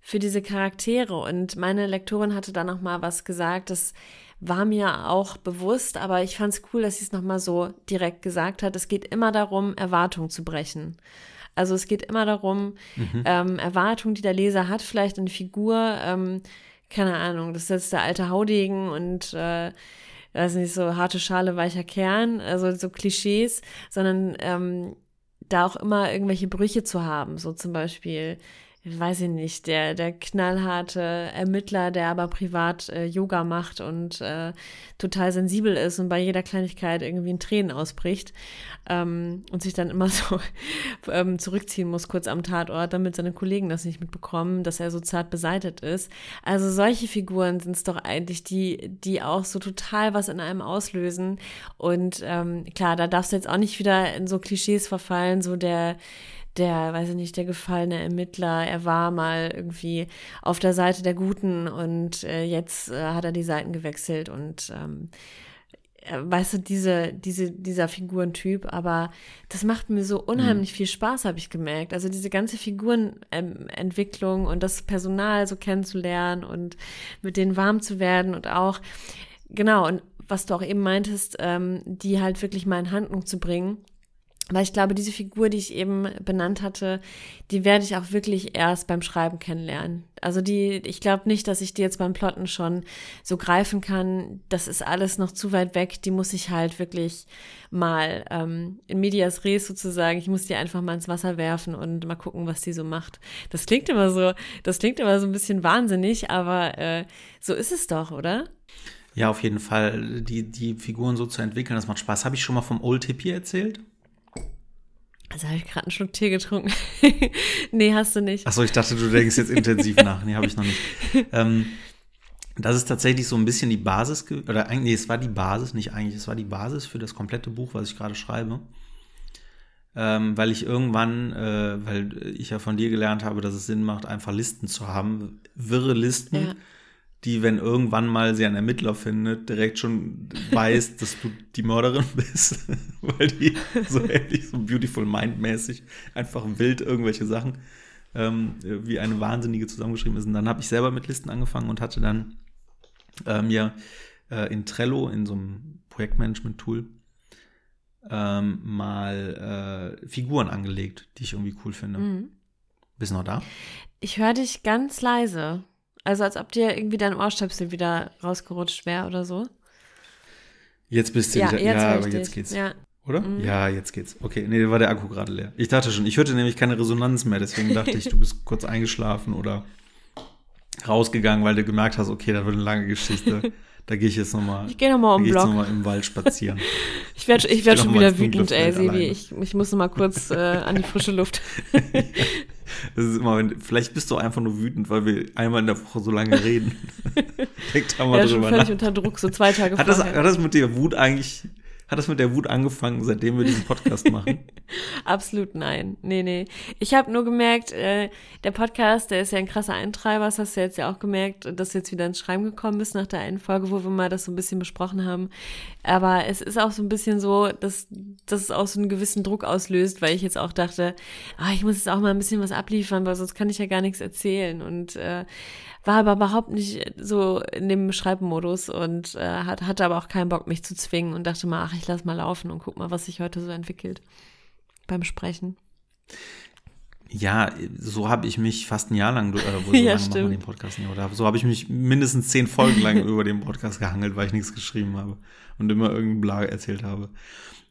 Speaker 1: für diese Charaktere. Und meine Lektorin hatte da noch mal was gesagt, das war mir auch bewusst, aber ich fand es cool, dass sie es noch mal so direkt gesagt hat. Es geht immer darum, Erwartungen zu brechen. Also es geht immer darum, ähm, Erwartungen, die der Leser hat, vielleicht eine Figur, ähm, keine Ahnung, das ist jetzt der alte Haudegen und äh, weiß nicht, so harte Schale, weicher Kern, also so Klischees, sondern ähm, da auch immer irgendwelche Brüche zu haben, so zum Beispiel, weiß ich nicht, der, der knallharte Ermittler, der aber privat äh, Yoga macht und äh, total sensibel ist und bei jeder Kleinigkeit irgendwie in Tränen ausbricht ähm, und sich dann immer so ähm, zurückziehen muss, kurz am Tatort, damit seine Kollegen das nicht mitbekommen, dass er so zart beseitet ist. Also solche Figuren sind es doch eigentlich, die, die auch so total was in einem auslösen. Und ähm, klar, da darfst du jetzt auch nicht wieder in so Klischees verfallen, so der der, weiß ich nicht, der gefallene Ermittler, er war mal irgendwie auf der Seite der Guten und äh, jetzt äh, hat er die Seiten gewechselt und ähm, äh, weißt du, diese, diese, dieser Figurentyp, aber das macht mir so unheimlich viel Spaß, habe ich gemerkt. Also diese ganze Figurenentwicklung und das Personal so kennenzulernen und mit denen warm zu werden und auch, genau, und was du auch eben meintest, ähm, die halt wirklich mal in Handlung zu bringen weil ich glaube, diese Figur, die ich eben benannt hatte, die werde ich auch wirklich erst beim Schreiben kennenlernen. Also die, ich glaube nicht, dass ich die jetzt beim Plotten schon so greifen kann. Das ist alles noch zu weit weg. Die muss ich halt wirklich mal ähm, in medias res sozusagen. Ich muss die einfach mal ins Wasser werfen und mal gucken, was die so macht. Das klingt immer so, das klingt immer so ein bisschen wahnsinnig, aber äh, so ist es doch, oder?
Speaker 2: Ja, auf jeden Fall. Die, die Figuren so zu entwickeln, das macht Spaß. Habe ich schon mal vom Old Hippie erzählt?
Speaker 1: Also habe ich gerade einen Schluck Tee getrunken. nee, hast du nicht.
Speaker 2: Achso, ich dachte, du denkst jetzt intensiv nach. Nee, habe ich noch nicht. Ähm, das ist tatsächlich so ein bisschen die Basis, oder eigentlich, nee, es war die Basis, nicht eigentlich, es war die Basis für das komplette Buch, was ich gerade schreibe. Ähm, weil ich irgendwann, äh, weil ich ja von dir gelernt habe, dass es Sinn macht, einfach Listen zu haben, wirre Listen, ja die, wenn irgendwann mal sie einen Ermittler findet, direkt schon weiß, dass du die Mörderin bist, weil die so ähnlich, so Beautiful Mind-mäßig einfach wild irgendwelche Sachen ähm, wie eine Wahnsinnige zusammengeschrieben ist. Und dann habe ich selber mit Listen angefangen und hatte dann äh, mir äh, in Trello, in so einem Projektmanagement-Tool, ähm, mal äh, Figuren angelegt, die ich irgendwie cool finde. Mhm. Bist du noch da?
Speaker 1: Ich höre dich ganz leise. Also als ob dir irgendwie dein Ohrstöpsel wieder rausgerutscht wäre oder so.
Speaker 2: Jetzt bist du ja, wieder. Jetzt ja, aber jetzt geht's. Ja. Oder? Mhm. Ja, jetzt geht's. Okay, nee, war der Akku gerade leer. Ich dachte schon, ich hörte nämlich keine Resonanz mehr, deswegen dachte ich, du bist kurz eingeschlafen oder rausgegangen, weil du gemerkt hast, okay, das wird eine lange Geschichte. Da gehe ich jetzt nochmal.
Speaker 1: Ich gehe nochmal um den Block.
Speaker 2: Noch im Wald spazieren.
Speaker 1: ich werde ich werd schon wieder wütend, ey, Sebi. Ich, ich muss nochmal kurz äh, an die frische Luft.
Speaker 2: das ist immer, vielleicht bist du einfach nur wütend, weil wir einmal in der Woche so lange reden.
Speaker 1: Denk da mal ja, drüber schon völlig nach. unter Druck, so zwei Tage
Speaker 2: hat das, hat das mit der Wut eigentlich hat das mit der Wut angefangen, seitdem wir diesen Podcast machen?
Speaker 1: Absolut nein. Nee, nee. Ich habe nur gemerkt, äh, der Podcast, der ist ja ein krasser Eintreiber, das hast du jetzt ja auch gemerkt, dass du jetzt wieder ins Schreiben gekommen bist nach der einen Folge, wo wir mal das so ein bisschen besprochen haben. Aber es ist auch so ein bisschen so, dass, dass es auch so einen gewissen Druck auslöst, weil ich jetzt auch dachte, ah, ich muss jetzt auch mal ein bisschen was abliefern, weil sonst kann ich ja gar nichts erzählen. Und äh, war aber überhaupt nicht so in dem Schreibmodus und äh, hat, hatte aber auch keinen Bock, mich zu zwingen und dachte mal, ach, ich lass mal laufen und guck mal, was sich heute so entwickelt beim Sprechen.
Speaker 2: Ja, so habe ich mich fast ein Jahr lang, oder wo so
Speaker 1: ja,
Speaker 2: lange den Podcast nicht, oder? So habe ich mich mindestens zehn Folgen lang über den Podcast gehangelt, weil ich nichts geschrieben habe und immer irgendein Bla erzählt habe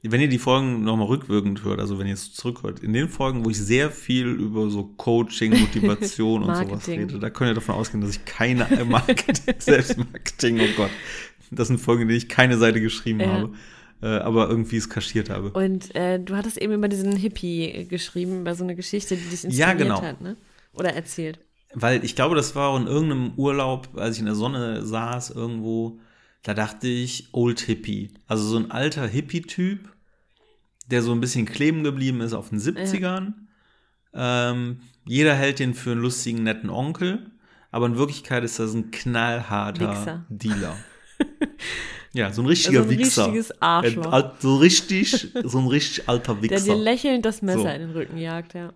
Speaker 2: wenn ihr die Folgen nochmal rückwirkend hört, also wenn ihr es zurückhört, in den Folgen, wo ich sehr viel über so Coaching, Motivation und sowas rede, da könnt ihr davon ausgehen, dass ich keine Marketing, Selbstmarketing, oh Gott, das sind Folgen, in denen ich keine Seite geschrieben ja. habe, äh, aber irgendwie es kaschiert habe.
Speaker 1: Und äh, du hattest eben über diesen Hippie geschrieben, über so eine Geschichte, die dich inspiriert ja, genau. hat, ne? Oder erzählt.
Speaker 2: Weil ich glaube, das war auch in irgendeinem Urlaub, als ich in der Sonne saß irgendwo, da dachte ich, Old Hippie. Also so ein alter Hippie-Typ, der so ein bisschen kleben geblieben ist auf den 70ern. Ja. Ähm, jeder hält den für einen lustigen, netten Onkel, aber in Wirklichkeit ist das ein knallharter Wichser. Dealer. ja, so ein richtiger also ein Wichser. richtiges Arschloch. So richtig, so ein richtig alter Wichser.
Speaker 1: Der dir lächelnd das Messer so. in den Rücken jagt, ja.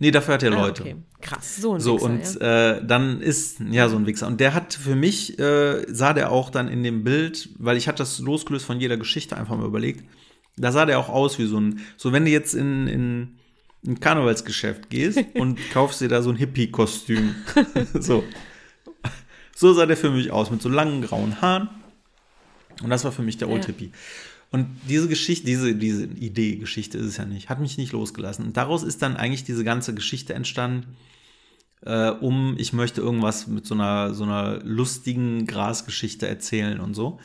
Speaker 2: Nee, dafür hat er ah, Leute. Okay.
Speaker 1: Krass, so ein
Speaker 2: so,
Speaker 1: Wichser.
Speaker 2: Und ja. äh, dann ist, ja, so ein Wichser. Und der hat für mich, äh, sah der auch dann in dem Bild, weil ich hatte das losgelöst von jeder Geschichte einfach mal überlegt, da sah der auch aus wie so ein, so wenn du jetzt in, in ein Karnevalsgeschäft gehst und kaufst dir da so ein Hippie-Kostüm. so. So sah der für mich aus, mit so langen grauen Haaren. Und das war für mich der Old ja. Hippie. Und diese Geschichte, diese, diese Idee, Geschichte ist es ja nicht, hat mich nicht losgelassen. Und daraus ist dann eigentlich diese ganze Geschichte entstanden, äh, um, ich möchte irgendwas mit so einer, so einer lustigen Grasgeschichte erzählen und so.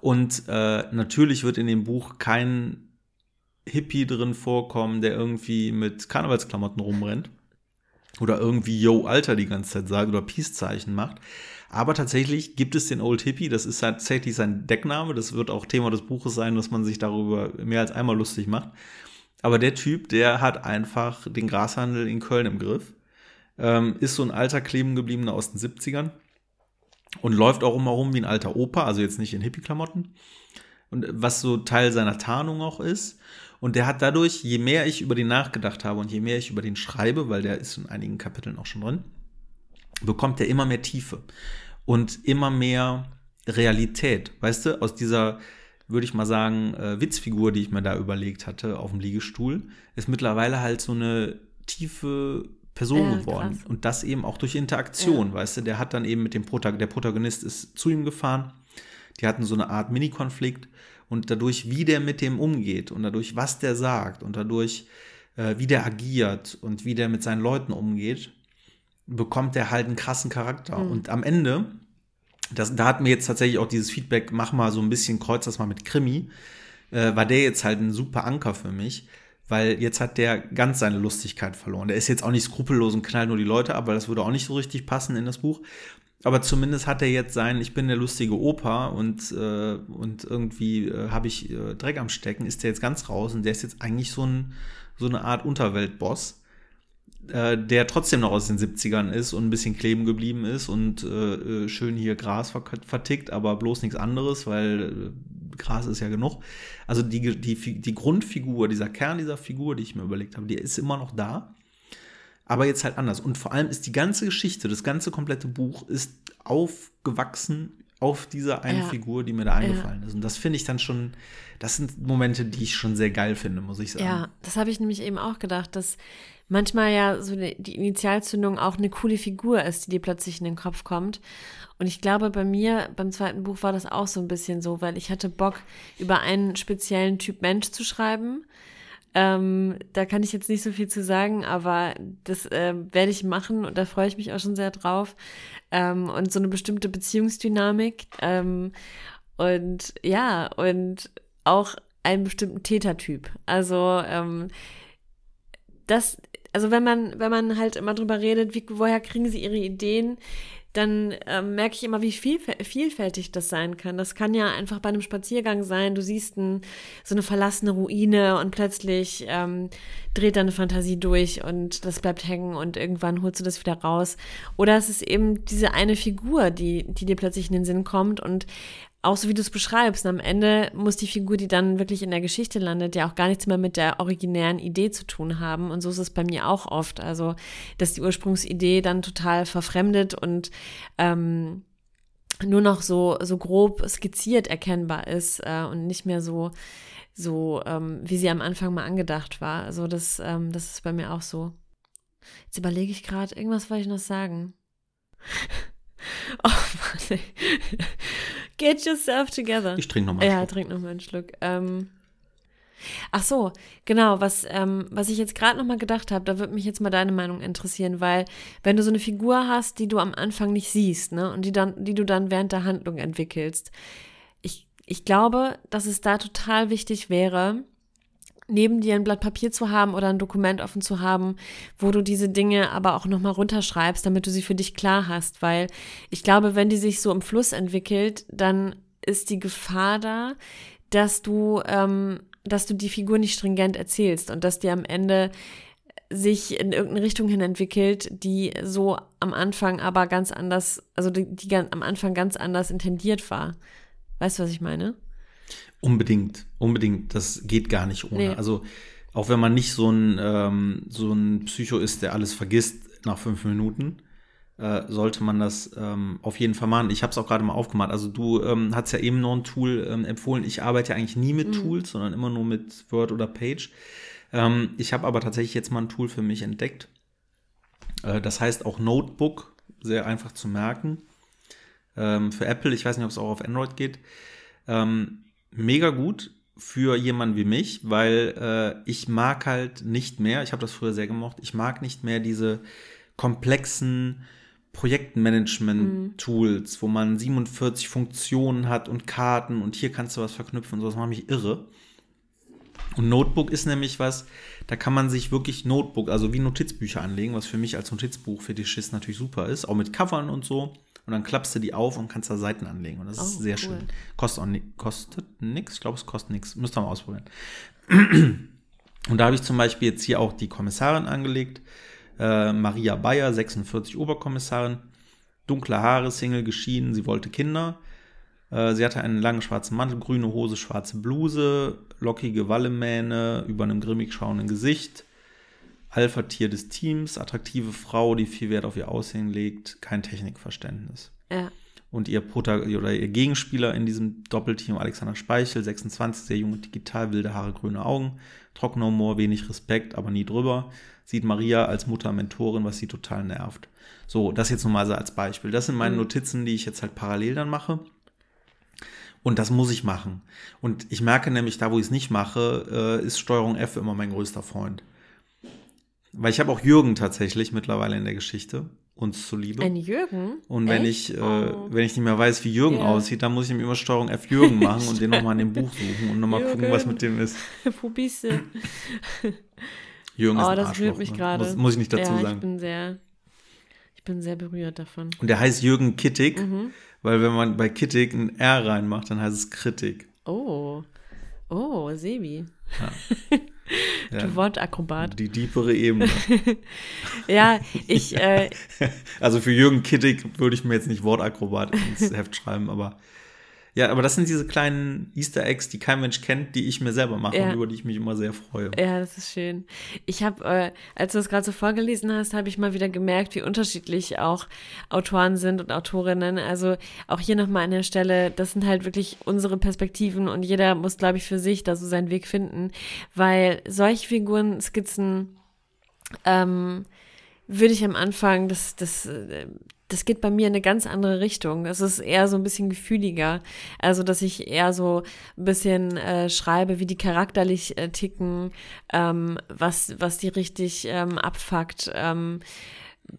Speaker 2: Und äh, natürlich wird in dem Buch kein Hippie drin vorkommen, der irgendwie mit Karnevalsklamotten rumrennt. Oder irgendwie Yo, Alter die ganze Zeit sagt oder Peace-Zeichen macht. Aber tatsächlich gibt es den Old Hippie, das ist tatsächlich sein Deckname. Das wird auch Thema des Buches sein, dass man sich darüber mehr als einmal lustig macht. Aber der Typ, der hat einfach den Grashandel in Köln im Griff. Ähm, ist so ein alter kleben gebliebener aus den 70ern und läuft auch immer rum wie ein alter Opa, also jetzt nicht in Hippie-Klamotten. Und was so Teil seiner Tarnung auch ist. Und der hat dadurch, je mehr ich über den nachgedacht habe und je mehr ich über den schreibe, weil der ist in einigen Kapiteln auch schon drin, bekommt er immer mehr Tiefe und immer mehr Realität. Weißt du, aus dieser würde ich mal sagen, äh, Witzfigur, die ich mir da überlegt hatte auf dem Liegestuhl, ist mittlerweile halt so eine tiefe Person
Speaker 1: Ja,
Speaker 2: geworden.
Speaker 1: krass.
Speaker 2: Und das eben auch durch Interaktion,
Speaker 1: Ja.
Speaker 2: weißt du, der hat dann eben mit dem Protag der Protagonist ist zu ihm gefahren. Die hatten so eine Art Mini-Konflikt und dadurch, wie der mit dem umgeht und dadurch, was der sagt und dadurch, äh, wie der agiert und wie der mit seinen Leuten umgeht, bekommt der halt einen krassen Charakter.
Speaker 1: Mhm.
Speaker 2: Und am Ende, das, da hat mir jetzt tatsächlich auch dieses Feedback, mach mal so ein bisschen, kreuz das mal mit Krimi, äh, war der jetzt halt ein super Anker für mich, weil jetzt hat der ganz seine Lustigkeit verloren. Der ist jetzt auch nicht skrupellos und knallt nur die Leute ab, weil das würde auch nicht so richtig passen in das Buch. Aber zumindest hat er jetzt sein, ich bin der lustige Opa und, äh, und irgendwie äh, habe ich äh, Dreck am Stecken, ist der jetzt ganz raus und der ist jetzt eigentlich so, ein, so eine Art Unterweltboss, äh, der trotzdem noch aus den 70ern ist und ein bisschen kleben geblieben ist und äh, äh, schön hier Gras vertickt, aber bloß nichts anderes, weil äh, Gras ist ja genug. Also die, die, die Grundfigur, dieser Kern dieser Figur, die ich mir überlegt habe, die ist immer noch da aber jetzt halt anders. Und vor allem ist die ganze Geschichte, das ganze komplette Buch ist aufgewachsen auf dieser einen
Speaker 1: Ja.
Speaker 2: Figur, die mir da eingefallen ist. Und das finde ich dann schon, das sind Momente, die ich schon sehr geil finde, muss ich sagen.
Speaker 1: Ja, das habe ich nämlich eben auch gedacht, dass manchmal ja so die die Initialzündung auch eine coole Figur ist, die dir plötzlich in den Kopf kommt. Und ich glaube, bei mir beim zweiten Buch war das auch so ein bisschen so, weil ich hatte Bock, über einen speziellen Typ Mensch zu schreiben. Ähm, da kann ich jetzt nicht so viel zu sagen, aber das äh, werde ich machen und da freue ich mich auch schon sehr drauf. Ähm, und so eine bestimmte Beziehungsdynamik. Ähm, und ja, und auch einen bestimmten Tätertyp. Also ähm, das, also wenn man, wenn man halt immer drüber redet, wie, woher kriegen sie ihre Ideen, dann ähm, merke ich immer, wie viel, vielfältig das sein kann. Das kann ja einfach bei einem Spaziergang sein. Du siehst ein, so eine verlassene Ruine und plötzlich ähm, dreht deine Fantasie durch und das bleibt hängen und irgendwann holst du das wieder raus. Oder es ist eben diese eine Figur, die, die dir plötzlich in den Sinn kommt und auch so wie du es beschreibst, am Ende muss die Figur, die dann wirklich in der Geschichte landet, ja auch gar nichts mehr mit der originären Idee zu tun haben. Und so ist es bei mir auch oft. Also, dass die Ursprungsidee dann total verfremdet und ähm, nur noch so, so grob skizziert erkennbar ist äh, und nicht mehr so, so ähm, wie sie am Anfang mal angedacht war. Also, das, ähm, das ist bei mir auch so. Jetzt überlege ich gerade, irgendwas wollte ich noch sagen. Oh Mann. Get yourself together.
Speaker 2: Ich trinke nochmal.
Speaker 1: Ja, trink noch mal einen Schluck. Ähm, ach so, genau, was, ähm, was ich jetzt gerade noch mal gedacht habe, da würde mich jetzt mal deine Meinung interessieren, weil wenn du so eine Figur hast, die du am Anfang nicht siehst, ne, und die dann, die du dann während der Handlung entwickelst, ich, ich glaube, dass es da total wichtig wäre, neben dir ein Blatt Papier zu haben oder ein Dokument offen zu haben, wo du diese Dinge aber auch nochmal runterschreibst, damit du sie für dich klar hast. Weil ich glaube, wenn die sich so im Fluss entwickelt, dann ist die Gefahr da, dass du, ähm, dass du die Figur nicht stringent erzählst und dass die am Ende sich in irgendeine Richtung hin entwickelt, die so am Anfang aber ganz anders, also die, die am Anfang ganz anders intendiert war. Weißt du, was ich meine?
Speaker 2: Unbedingt, unbedingt. Das geht gar nicht ohne.
Speaker 1: Nee.
Speaker 2: Also auch wenn man nicht so ein, ähm, so ein Psycho ist, der alles vergisst nach fünf Minuten, äh, sollte man das ähm, auf jeden Fall machen. Ich habe es auch gerade mal aufgemacht. Also du ähm, hast ja eben noch ein Tool ähm, empfohlen. Ich arbeite ja eigentlich nie mit Tools, sondern immer nur mit Word oder Page. Ähm, ich habe aber tatsächlich jetzt mal ein Tool für mich entdeckt. Äh, das heißt auch Notebook, sehr einfach zu merken. Ähm, für Apple, ich weiß nicht, ob es auch auf Android geht. Ähm, mega gut für jemanden wie mich, weil äh, ich mag halt nicht mehr, ich habe das früher sehr gemocht, ich mag nicht mehr diese komplexen Projektmanagement-Tools, wo man 47 Funktionen hat und Karten und hier kannst du was verknüpfen und so, das macht mich irre. Und Notebook ist nämlich was, da kann man sich wirklich Notebook, also wie Notizbücher anlegen, was für mich als Notizbuch Fetischist natürlich super ist, auch mit Covern und so. Und dann klappst du die auf und kannst da Seiten anlegen. Und das ist
Speaker 1: Oh,
Speaker 2: sehr
Speaker 1: cool.
Speaker 2: schön. Kostet auch kostet nix. Ich glaube, es kostet nichts. Müsst ihr mal ausprobieren. Und da habe ich zum Beispiel jetzt hier auch die Kommissarin angelegt. Äh, Maria Bayer, 46 Oberkommissarin. Dunkle Haare, Single, geschieden. Sie wollte Kinder. Äh, sie hatte einen langen schwarzen Mantel, grüne Hose, schwarze Bluse, lockige Wallemähne über einem grimmig schauenden Gesicht. Alpha-Tier des Teams, attraktive Frau, die viel Wert auf ihr Aussehen legt, kein Technikverständnis.
Speaker 1: Ja.
Speaker 2: Und ihr, Prota oder ihr Gegenspieler in diesem Doppelteam, Alexander Speichel, 26, sehr jung und digital, wilde Haare, grüne Augen, trockener Humor, wenig Respekt, aber nie drüber. Sieht Maria als Mutter, Mentorin, was sie total nervt. So, das jetzt nochmal so als Beispiel. Das sind meine
Speaker 1: Mhm.
Speaker 2: Notizen, die ich jetzt halt parallel dann mache. Und das muss ich machen. Und ich merke nämlich, da wo ich es nicht mache, äh, ist Steuerung F immer mein größter Freund. Weil ich habe auch Jürgen tatsächlich mittlerweile in der Geschichte, uns zuliebe.
Speaker 1: Ein Jürgen?
Speaker 2: Und wenn
Speaker 1: Echt?
Speaker 2: ich, äh,
Speaker 1: Oh.
Speaker 2: wenn ich nicht mehr weiß, wie Jürgen
Speaker 1: Ja.
Speaker 2: aussieht, dann muss ich ihm immer Steuerung F Jürgen machen und den nochmal in dem Buch suchen und nochmal gucken, was mit dem ist.
Speaker 1: Du?
Speaker 2: Jürgen ist
Speaker 1: Oh,
Speaker 2: ein
Speaker 1: das rührt mich
Speaker 2: ne?
Speaker 1: gerade.
Speaker 2: Muss, muss ich nicht dazu
Speaker 1: ja, Ich
Speaker 2: sagen.
Speaker 1: bin sehr, ich bin sehr berührt davon.
Speaker 2: Und der heißt Jürgen Kittig,
Speaker 1: Mhm.
Speaker 2: weil wenn man bei Kittig ein R reinmacht, dann heißt es Kritik.
Speaker 1: Oh. Oh, Sebi.
Speaker 2: Ja,
Speaker 1: Du Wortakrobat.
Speaker 2: die diepere Ebene.
Speaker 1: Ja, ich, äh,
Speaker 2: Also für Jürgen Kittig würde ich mir jetzt nicht Wortakrobat ins Heft schreiben, aber ja, aber das sind diese kleinen Easter Eggs, die kein Mensch kennt, die ich mir selber mache
Speaker 1: Ja.
Speaker 2: und über die ich mich immer sehr freue.
Speaker 1: ja, das ist schön. Ich habe, äh, als du das gerade so vorgelesen hast, habe ich mal wieder gemerkt, wie unterschiedlich auch Autoren sind und Autorinnen. Also auch hier nochmal an der Stelle, das sind halt wirklich unsere Perspektiven und jeder muss, glaube ich, für sich da so seinen Weg finden, weil solche Figuren, Skizzen, ähm, würde ich am Anfang, das, das, äh, das geht bei mir in eine ganz andere Richtung. Es ist eher so ein bisschen gefühliger. Also, dass ich eher so ein bisschen äh, schreibe, wie die charakterlich äh, ticken, ähm, was, was die richtig ähm, abfuckt, ähm,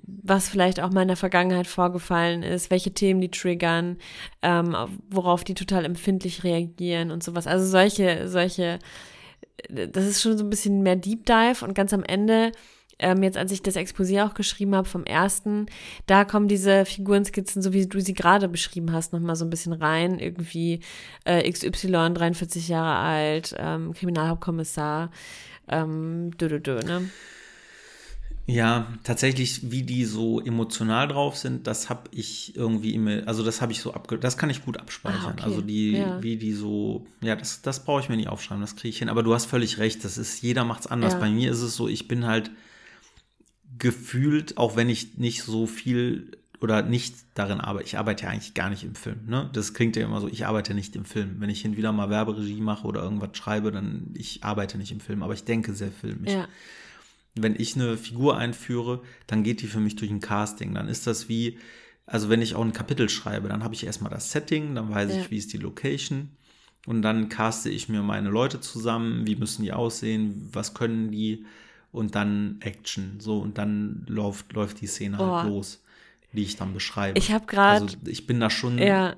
Speaker 1: was vielleicht auch mal in der Vergangenheit vorgefallen ist, welche Themen die triggern, ähm, worauf die total empfindlich reagieren und sowas. Also solche, solche, das ist schon so ein bisschen mehr Deep Dive und ganz am Ende ähm, jetzt als ich das Exposé auch geschrieben habe vom ersten, da kommen diese Figurenskizzen, so wie du sie gerade beschrieben hast, nochmal so ein bisschen rein. Irgendwie äh, XY, 43 Jahre alt, ähm, Kriminalhauptkommissar, ähm, dö, dö, dö, ne?
Speaker 2: Ja, tatsächlich, wie die so emotional drauf sind, das habe ich irgendwie immer, also das habe ich so abge, das kann ich gut abspeichern.
Speaker 1: Ah, okay.
Speaker 2: Also die,
Speaker 1: Ja.
Speaker 2: wie die so, ja, das, das brauche ich mir nicht aufschreiben, das kriege ich hin. Aber du hast völlig recht, das ist, jeder macht's anders.
Speaker 1: Ja.
Speaker 2: Bei mir ist es so, ich bin halt gefühlt, auch wenn ich nicht so viel oder nicht darin arbeite, ich arbeite ja eigentlich gar nicht im Film. Ne? Das klingt ja immer so, ich arbeite nicht im Film. Wenn ich hin wieder mal Werberegie mache oder irgendwas schreibe, dann ich arbeite nicht im Film, aber ich denke sehr filmisch
Speaker 1: Ja,
Speaker 2: wenn ich eine Figur einführe, dann geht die für mich durch ein Casting. Dann ist das wie, also wenn ich auch ein Kapitel schreibe, dann habe ich erstmal das Setting, dann weiß
Speaker 1: Ja.
Speaker 2: ich, wie ist die Location. Und dann caste ich mir meine Leute zusammen, wie müssen die aussehen, was können die und dann Action. So, und dann läuft, läuft die Szene
Speaker 1: Boah.
Speaker 2: halt los, die ich dann beschreibe.
Speaker 1: ich habe gerade,
Speaker 2: also ich bin da schon,
Speaker 1: ja,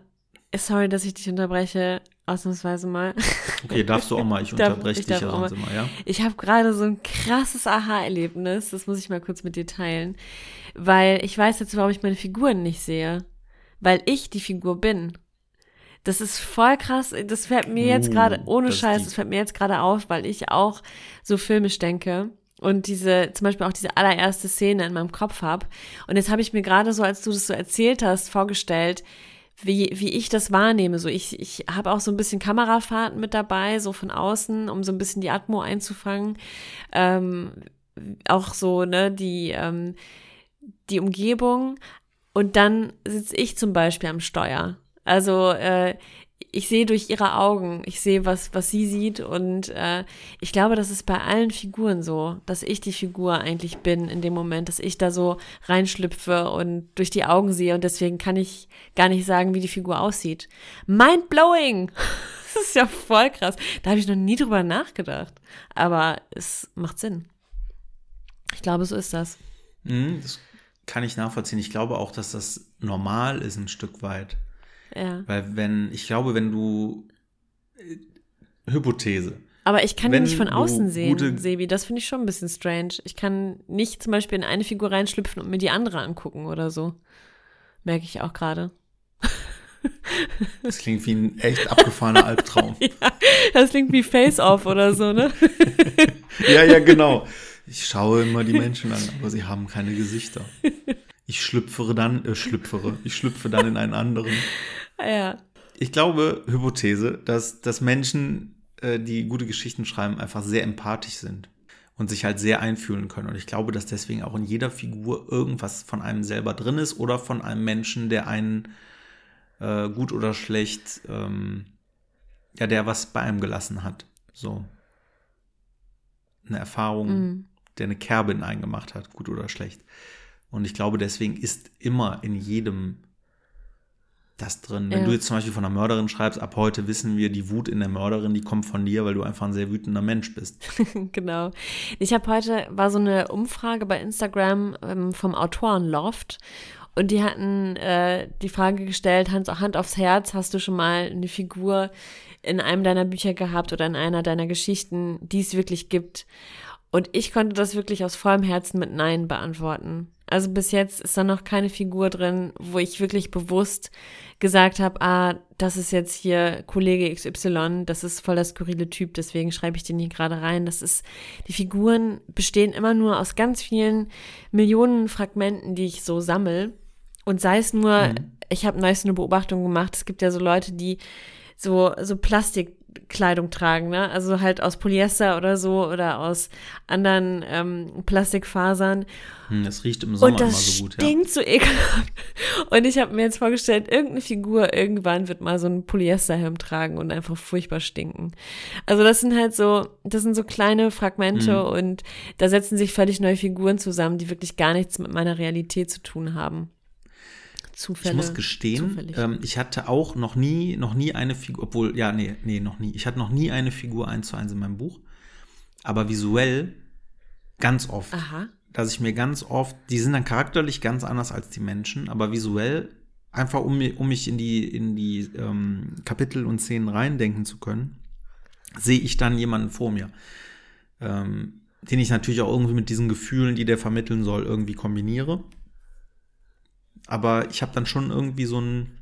Speaker 1: sorry, dass ich dich unterbreche, ausnahmsweise mal.
Speaker 2: okay, darfst du auch mal, ich
Speaker 1: Darf-
Speaker 2: unterbreche
Speaker 1: ich
Speaker 2: dich
Speaker 1: darf
Speaker 2: ja
Speaker 1: auch
Speaker 2: sonst immer, ja?
Speaker 1: Ich habe gerade so ein krasses Aha-Erlebnis, das muss ich mal kurz mit dir teilen, weil ich weiß jetzt, warum ich meine Figuren nicht sehe, weil ich die Figur bin. Das ist voll krass, das fällt mir jetzt
Speaker 2: Uh,
Speaker 1: gerade, ohne
Speaker 2: das
Speaker 1: Scheiß, das fällt mir jetzt gerade auf, weil ich auch so filmisch denke und diese, zum Beispiel auch diese allererste Szene in meinem Kopf habe. Und jetzt habe ich mir gerade so, als du das so erzählt hast, vorgestellt, wie, wie ich das wahrnehme. So, ich, ich habe auch so ein bisschen Kamerafahrten mit dabei, so von außen, um so ein bisschen die Atmo einzufangen. Ähm, auch so, ne, die, ähm, die Umgebung. Und dann sitze ich zum Beispiel am Steuer. Also äh, ich sehe durch ihre Augen, ich sehe, was, was sie sieht. Und äh, ich glaube, das ist bei allen Figuren so, dass ich die Figur eigentlich bin in dem Moment, dass ich da so reinschlüpfe und durch die Augen sehe. Und deswegen kann ich gar nicht sagen, wie die Figur aussieht. Mind blowing! Das ist ja voll krass. Da habe ich noch nie drüber nachgedacht. Aber es macht Sinn. Ich glaube, so ist das.
Speaker 2: Mhm, das kann ich nachvollziehen. Ich glaube auch, dass das normal ist ein Stück weit.
Speaker 1: Ja.
Speaker 2: Weil wenn, ich glaube, wenn du äh, Hypothese.
Speaker 1: Aber ich kann
Speaker 2: Wenn
Speaker 1: ihn nicht von außen sehen, Sebi. Das finde ich schon ein bisschen strange. Ich kann nicht zum Beispiel in eine Figur reinschlüpfen und mir die andere angucken oder so. Merke ich auch gerade.
Speaker 2: Das klingt wie ein echt abgefahrener Albtraum.
Speaker 1: Das klingt wie Face-Off oder so, ne?
Speaker 2: ja, ja, genau. Ich schaue immer die Menschen an, aber sie haben keine Gesichter. Ich schlüpfere dann, äh, schlüpfere, ich schlüpfe dann in einen anderen.
Speaker 1: Ja.
Speaker 2: Ich glaube, Hypothese, dass, dass Menschen, äh, die gute Geschichten schreiben, einfach sehr empathisch sind und sich halt sehr einfühlen können. Und ich glaube, dass deswegen auch in jeder Figur irgendwas von einem selber drin ist oder von einem Menschen, der einen äh, gut oder schlecht, ähm, ja, der was bei einem gelassen hat. So. Eine Erfahrung,
Speaker 1: Mhm.
Speaker 2: der eine Kerbe in einen gemacht hat, gut oder schlecht. Und ich glaube, deswegen ist immer in jedem das drin. Wenn
Speaker 1: Ja.
Speaker 2: du jetzt zum Beispiel von einer Mörderin schreibst, ab heute wissen wir, die Wut in der Mörderin, die kommt von dir, weil du einfach ein sehr wütender Mensch bist.
Speaker 1: genau. Ich habe heute, war so eine Umfrage bei Instagram ähm, vom Autorenloft und die hatten äh, die Frage gestellt, Hand, Hand aufs Herz, hast du schon mal eine Figur in einem deiner Bücher gehabt oder in einer deiner Geschichten, die es wirklich gibt? Und ich konnte das wirklich aus vollem Herzen mit Nein beantworten. Also bis jetzt ist da noch keine Figur drin, wo ich wirklich bewusst gesagt habe, ah, das ist jetzt hier Kollege XY, das ist voll der skurrile Typ, deswegen schreibe ich den hier gerade rein. Das ist, die Figuren bestehen immer nur aus ganz vielen Millionen Fragmenten, die ich so sammel. Und sei es nur, ich habe neulich so eine Beobachtung gemacht, es gibt ja so Leute, die so, so Plastikkleidung tragen, ne? Also halt aus Polyester oder so oder aus anderen ähm, Plastikfasern.
Speaker 2: Hm, Es riecht im Sommer
Speaker 1: Und
Speaker 2: immer
Speaker 1: das
Speaker 2: so gut, ja.
Speaker 1: stinkt so ekelhaft. Und ich habe mir jetzt vorgestellt, irgendeine Figur irgendwann wird mal so ein Polyesterhelm tragen und einfach furchtbar stinken. Also das sind halt so, das sind so kleine Fragmente
Speaker 2: Mhm.
Speaker 1: und da setzen sich völlig neue Figuren zusammen, die wirklich gar nichts mit meiner Realität zu tun haben. Zufälle.
Speaker 2: Ich muss gestehen, ähm, ich hatte auch noch nie, noch nie eine Figur, obwohl, ja, nee, nee, noch nie. Ich hatte noch nie eine Figur eins zu eins in meinem Buch. Aber visuell ganz oft.
Speaker 1: Aha.
Speaker 2: Dass ich mir ganz oft, die sind dann charakterlich ganz anders als die Menschen, aber visuell einfach um, um mich in die, in die ähm, Kapitel und Szenen reindenken zu können, sehe ich dann jemanden vor mir. Ähm, den ich natürlich auch irgendwie mit diesen Gefühlen, die der vermitteln soll, irgendwie kombiniere. Aber ich habe dann schon irgendwie so, ein,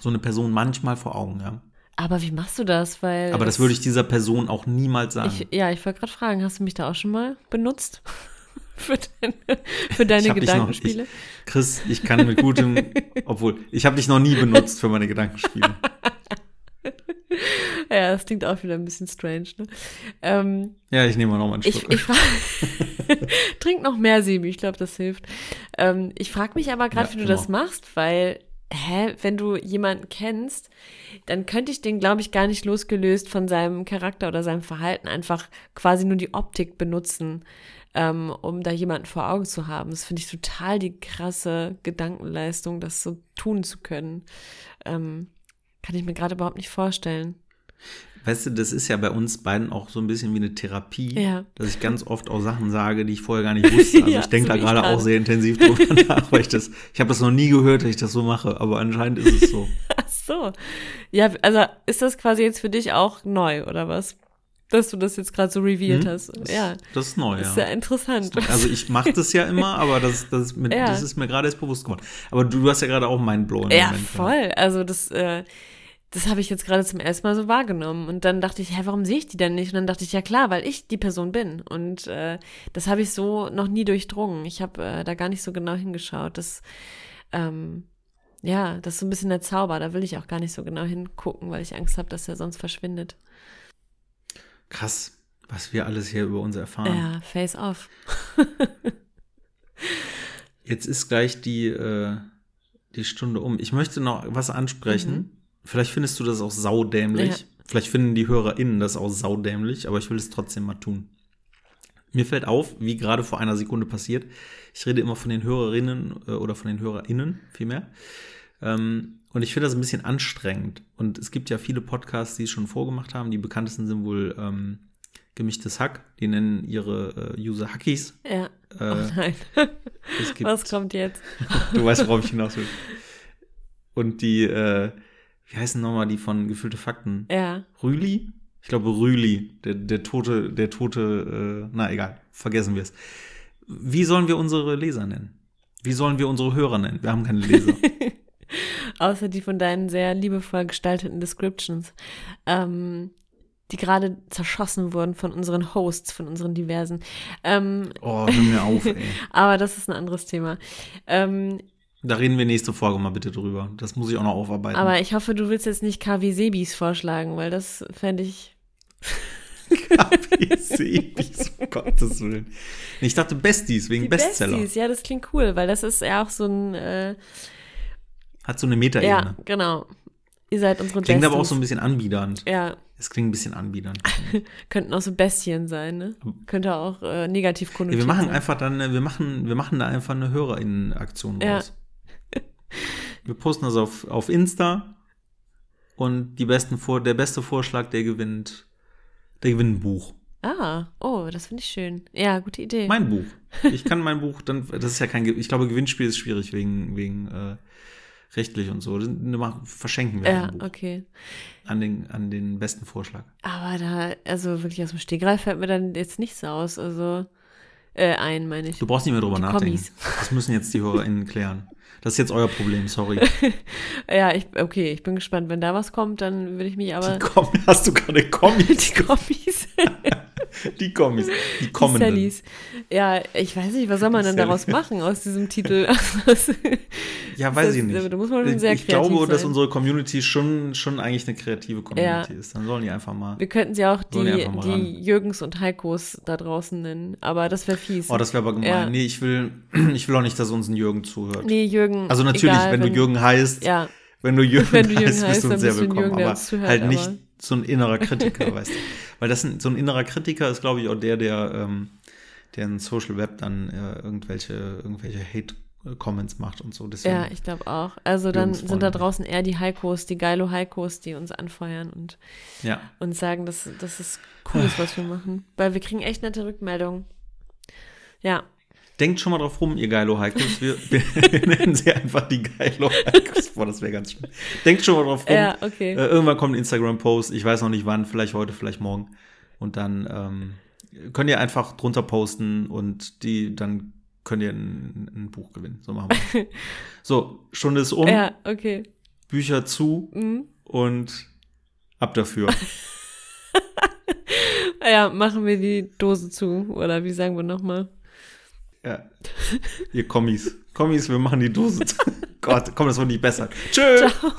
Speaker 2: so eine Person manchmal vor Augen, ja.
Speaker 1: Aber wie machst du das? Weil
Speaker 2: Aber das würde ich dieser Person auch niemals sagen.
Speaker 1: Ich, ja, ich wollte gerade fragen, hast du mich da auch schon mal benutzt? für, deine, für deine
Speaker 2: dich noch-
Speaker 1: Gedankenspiele?
Speaker 2: ich- Chris, ich kann mit gutem, obwohl, ich habe dich noch nie benutzt für meine Gedankenspiele.
Speaker 1: ja, das klingt auch wieder ein bisschen strange, ne? Ähm,
Speaker 2: Ja, ich nehme mal noch mal einen
Speaker 1: ich
Speaker 2: Schluck.
Speaker 1: ich frage, trink noch mehr Sebi, ich glaube, das hilft. Ähm, ich frage mich aber gerade,
Speaker 2: Ja,
Speaker 1: wie du
Speaker 2: immer.
Speaker 1: das machst, weil, hä, wenn du jemanden kennst, dann könnte ich den, glaube ich, gar nicht losgelöst von seinem Charakter oder seinem Verhalten einfach quasi nur die Optik benutzen, ähm, um da jemanden vor Augen zu haben. Das finde ich total die krasse Gedankenleistung, das so tun zu können. Ähm, kann ich mir gerade überhaupt nicht vorstellen.
Speaker 2: Weißt du, das ist ja bei uns beiden auch so ein bisschen wie eine Therapie,
Speaker 1: Ja.
Speaker 2: dass ich ganz oft auch Sachen sage, die ich vorher gar nicht wusste. Also
Speaker 1: Ja,
Speaker 2: ich denke
Speaker 1: so
Speaker 2: da gerade auch sehr intensiv drüber nach, weil ich das, ich habe das noch nie gehört, dass ich das so mache, aber anscheinend ist es so.
Speaker 1: Ach so. Ja, also ist das quasi jetzt für dich auch neu, oder was? Dass du das jetzt gerade so revealed
Speaker 2: Hm?
Speaker 1: hast.
Speaker 2: Das,
Speaker 1: ja,
Speaker 2: das ist neu,
Speaker 1: ist
Speaker 2: ja.
Speaker 1: interessant.
Speaker 2: Also ich mache das ja immer, aber das, das, ist mir,
Speaker 1: Ja.
Speaker 2: das ist mir gerade erst bewusst geworden. Aber du, du hast ja gerade auch mindblowing.
Speaker 1: Ja,
Speaker 2: Moment,
Speaker 1: voll. Also das, äh, das habe ich jetzt gerade zum ersten Mal so wahrgenommen. Und dann dachte ich, hä, warum sehe ich die denn nicht? Und dann dachte ich, ja klar, weil ich die Person bin. Und äh, das habe ich so noch nie durchdrungen. Ich habe äh, da gar nicht so genau hingeschaut. Das, ähm, ja, das ist so ein bisschen der Zauber. Da will ich auch gar nicht so genau hingucken, weil ich Angst habe, dass er sonst verschwindet.
Speaker 2: Krass, was wir alles hier über uns erfahren.
Speaker 1: Ja, face off.
Speaker 2: Jetzt ist gleich die, äh, die Stunde um. Ich möchte noch was ansprechen. Vielleicht findest du das auch saudämlich.
Speaker 1: Ja.
Speaker 2: Vielleicht finden die HörerInnen das auch saudämlich, aber ich will es trotzdem mal tun. Mir fällt auf, wie gerade vor einer Sekunde passiert, ich rede immer von den Hörerinnen äh, oder von den HörerInnen vielmehr. Ähm, und ich finde das ein bisschen anstrengend. Und es gibt ja viele Podcasts, die es schon vorgemacht haben. Die bekanntesten sind wohl ähm, Gemischtes Hack. Die nennen ihre äh, User Hackies.
Speaker 1: Ja.
Speaker 2: Äh,
Speaker 1: oh nein. Was kommt jetzt?
Speaker 2: Du weißt, worauf ich hinaus will. Und die, äh, wie heißen nochmal die von Gefüllte Fakten?
Speaker 1: Ja.
Speaker 2: Rüli? Ich glaube Rüli, der, der tote, der tote, äh, na egal, vergessen wir es. Wie sollen wir unsere Leser nennen? Wie sollen wir unsere Hörer nennen? Wir haben keine Leser.
Speaker 1: Außer die von deinen sehr liebevoll gestalteten Descriptions, ähm, die gerade zerschossen wurden von unseren Hosts, von unseren diversen. Ähm,
Speaker 2: Oh, hör mir auf, ey.
Speaker 1: aber das ist ein anderes Thema. Ähm,
Speaker 2: Da reden wir nächste Folge mal bitte drüber. Das muss ich auch noch aufarbeiten.
Speaker 1: aber ich hoffe, du willst jetzt nicht KW Sebis vorschlagen, weil das fände ich.
Speaker 2: Sebis, um Gottes Willen. Ich dachte Besties, wegen
Speaker 1: Die
Speaker 2: Bestseller.
Speaker 1: Besties, ja, das klingt cool, weil das ist ja auch so ein, äh,
Speaker 2: Hat so eine Metaebene.
Speaker 1: Ja, genau. Ihr seid unsere
Speaker 2: Klingt
Speaker 1: Besties.
Speaker 2: aber auch so ein bisschen anbiedernd.
Speaker 1: Ja,
Speaker 2: Es klingt ein bisschen anbiedernd.
Speaker 1: könnten auch so Bestien sein, ne? Könnte auch äh, negativ
Speaker 2: Ja,
Speaker 1: konnotiert
Speaker 2: wir machen
Speaker 1: sein.
Speaker 2: einfach dann, äh, wir machen, wir machen da einfach eine HörerInnen-Aktion
Speaker 1: Ja.
Speaker 2: raus. Wir posten das auf, auf Insta und die besten Vor der beste Vorschlag, der gewinnt, der gewinnt ein Buch.
Speaker 1: Ah, oh, das finde ich schön. Ja, gute Idee.
Speaker 2: Mein Buch. Ich kann mein Buch dann, das ist ja kein, ich glaube, Gewinnspiel ist schwierig wegen, wegen äh, rechtlich und so. Verschenken wir
Speaker 1: ja,
Speaker 2: ein Buch
Speaker 1: okay.
Speaker 2: an den, an den besten Vorschlag.
Speaker 1: Aber da, also wirklich aus dem Stegreif fällt mir dann jetzt nichts aus. Also, äh, ein, meine ich.
Speaker 2: Du brauchst nicht mehr drüber
Speaker 1: Die
Speaker 2: nachdenken.
Speaker 1: Kommis.
Speaker 2: Das müssen jetzt die HörerInnen klären. Das ist jetzt euer Problem, sorry.
Speaker 1: Ja, ich, okay, ich bin gespannt. Wenn da was kommt, dann würde ich mich aber.
Speaker 2: Die hast du gerade Kommis?
Speaker 1: Die Kommis.
Speaker 2: Die Kommis. Die.
Speaker 1: Sallys. Ja, ich weiß nicht, was soll man denn daraus machen aus diesem Titel?
Speaker 2: Ja, weiß
Speaker 1: Das-
Speaker 2: ich nicht.
Speaker 1: da muss man schon sehr
Speaker 2: ich
Speaker 1: kreativ
Speaker 2: glaube, dass
Speaker 1: sein.
Speaker 2: unsere Community schon, schon eigentlich eine kreative Community
Speaker 1: Ja.
Speaker 2: ist. Dann sollen die einfach mal.
Speaker 1: Wir könnten sie auch
Speaker 2: die
Speaker 1: die, die. Jürgens und Heikos da draußen nennen. Aber das wäre fies.
Speaker 2: Oh, das wäre aber gemein.
Speaker 1: Ja.
Speaker 2: Nee, ich will, ich will auch nicht, dass uns ein Jürgen zuhört.
Speaker 1: nee, Jürgen.
Speaker 2: also natürlich,
Speaker 1: egal,
Speaker 2: wenn, du Jürgen heißt,
Speaker 1: Ja,
Speaker 2: wenn du Jürgen,
Speaker 1: Wenn du Jürgen
Speaker 2: heißt, bist
Speaker 1: heißt,
Speaker 2: du
Speaker 1: dann
Speaker 2: uns sehr
Speaker 1: bist du
Speaker 2: willkommen.
Speaker 1: Jürgen,
Speaker 2: aber
Speaker 1: zuhört,
Speaker 2: halt nicht
Speaker 1: aber-
Speaker 2: so ein innerer Kritiker, weißt du. Weil das ein, so ein innerer Kritiker ist, glaube ich, auch der, der, ähm, der in Social Web dann äh, irgendwelche, irgendwelche Hate-Comments macht und so. Deswegen,
Speaker 1: ja, ich glaube auch. Also dann sind da draußen eher die Heikos, die geilo Heikos, die uns anfeuern und,
Speaker 2: ja.
Speaker 1: und sagen, dass das ist cool ist, was wir machen. Weil wir kriegen echt nette Rückmeldungen. Ja,
Speaker 2: Denkt schon mal drauf rum, ihr geilo Heikos. Wir, wir nennen sie einfach die geilo Heikos. Boah, das wäre ganz schön. Denkt schon mal drauf rum.
Speaker 1: ja, okay.
Speaker 2: Äh, irgendwann kommt ein Instagram-Post. Ich weiß noch nicht wann, vielleicht heute, vielleicht morgen. Und dann ähm, könnt ihr einfach drunter posten und die, dann könnt ihr ein, ein Buch gewinnen. So machen wir. so, Stunde ist um,
Speaker 1: ja, okay.
Speaker 2: Bücher zu
Speaker 1: Mhm.
Speaker 2: und ab dafür.
Speaker 1: Ja, machen wir die Dose zu. Oder wie sagen wir nochmal?
Speaker 2: Ja. Ihr Kommis. Kommis, wir machen die Dose. Gott, komm, das wird nicht besser. Tschö.
Speaker 1: Ciao.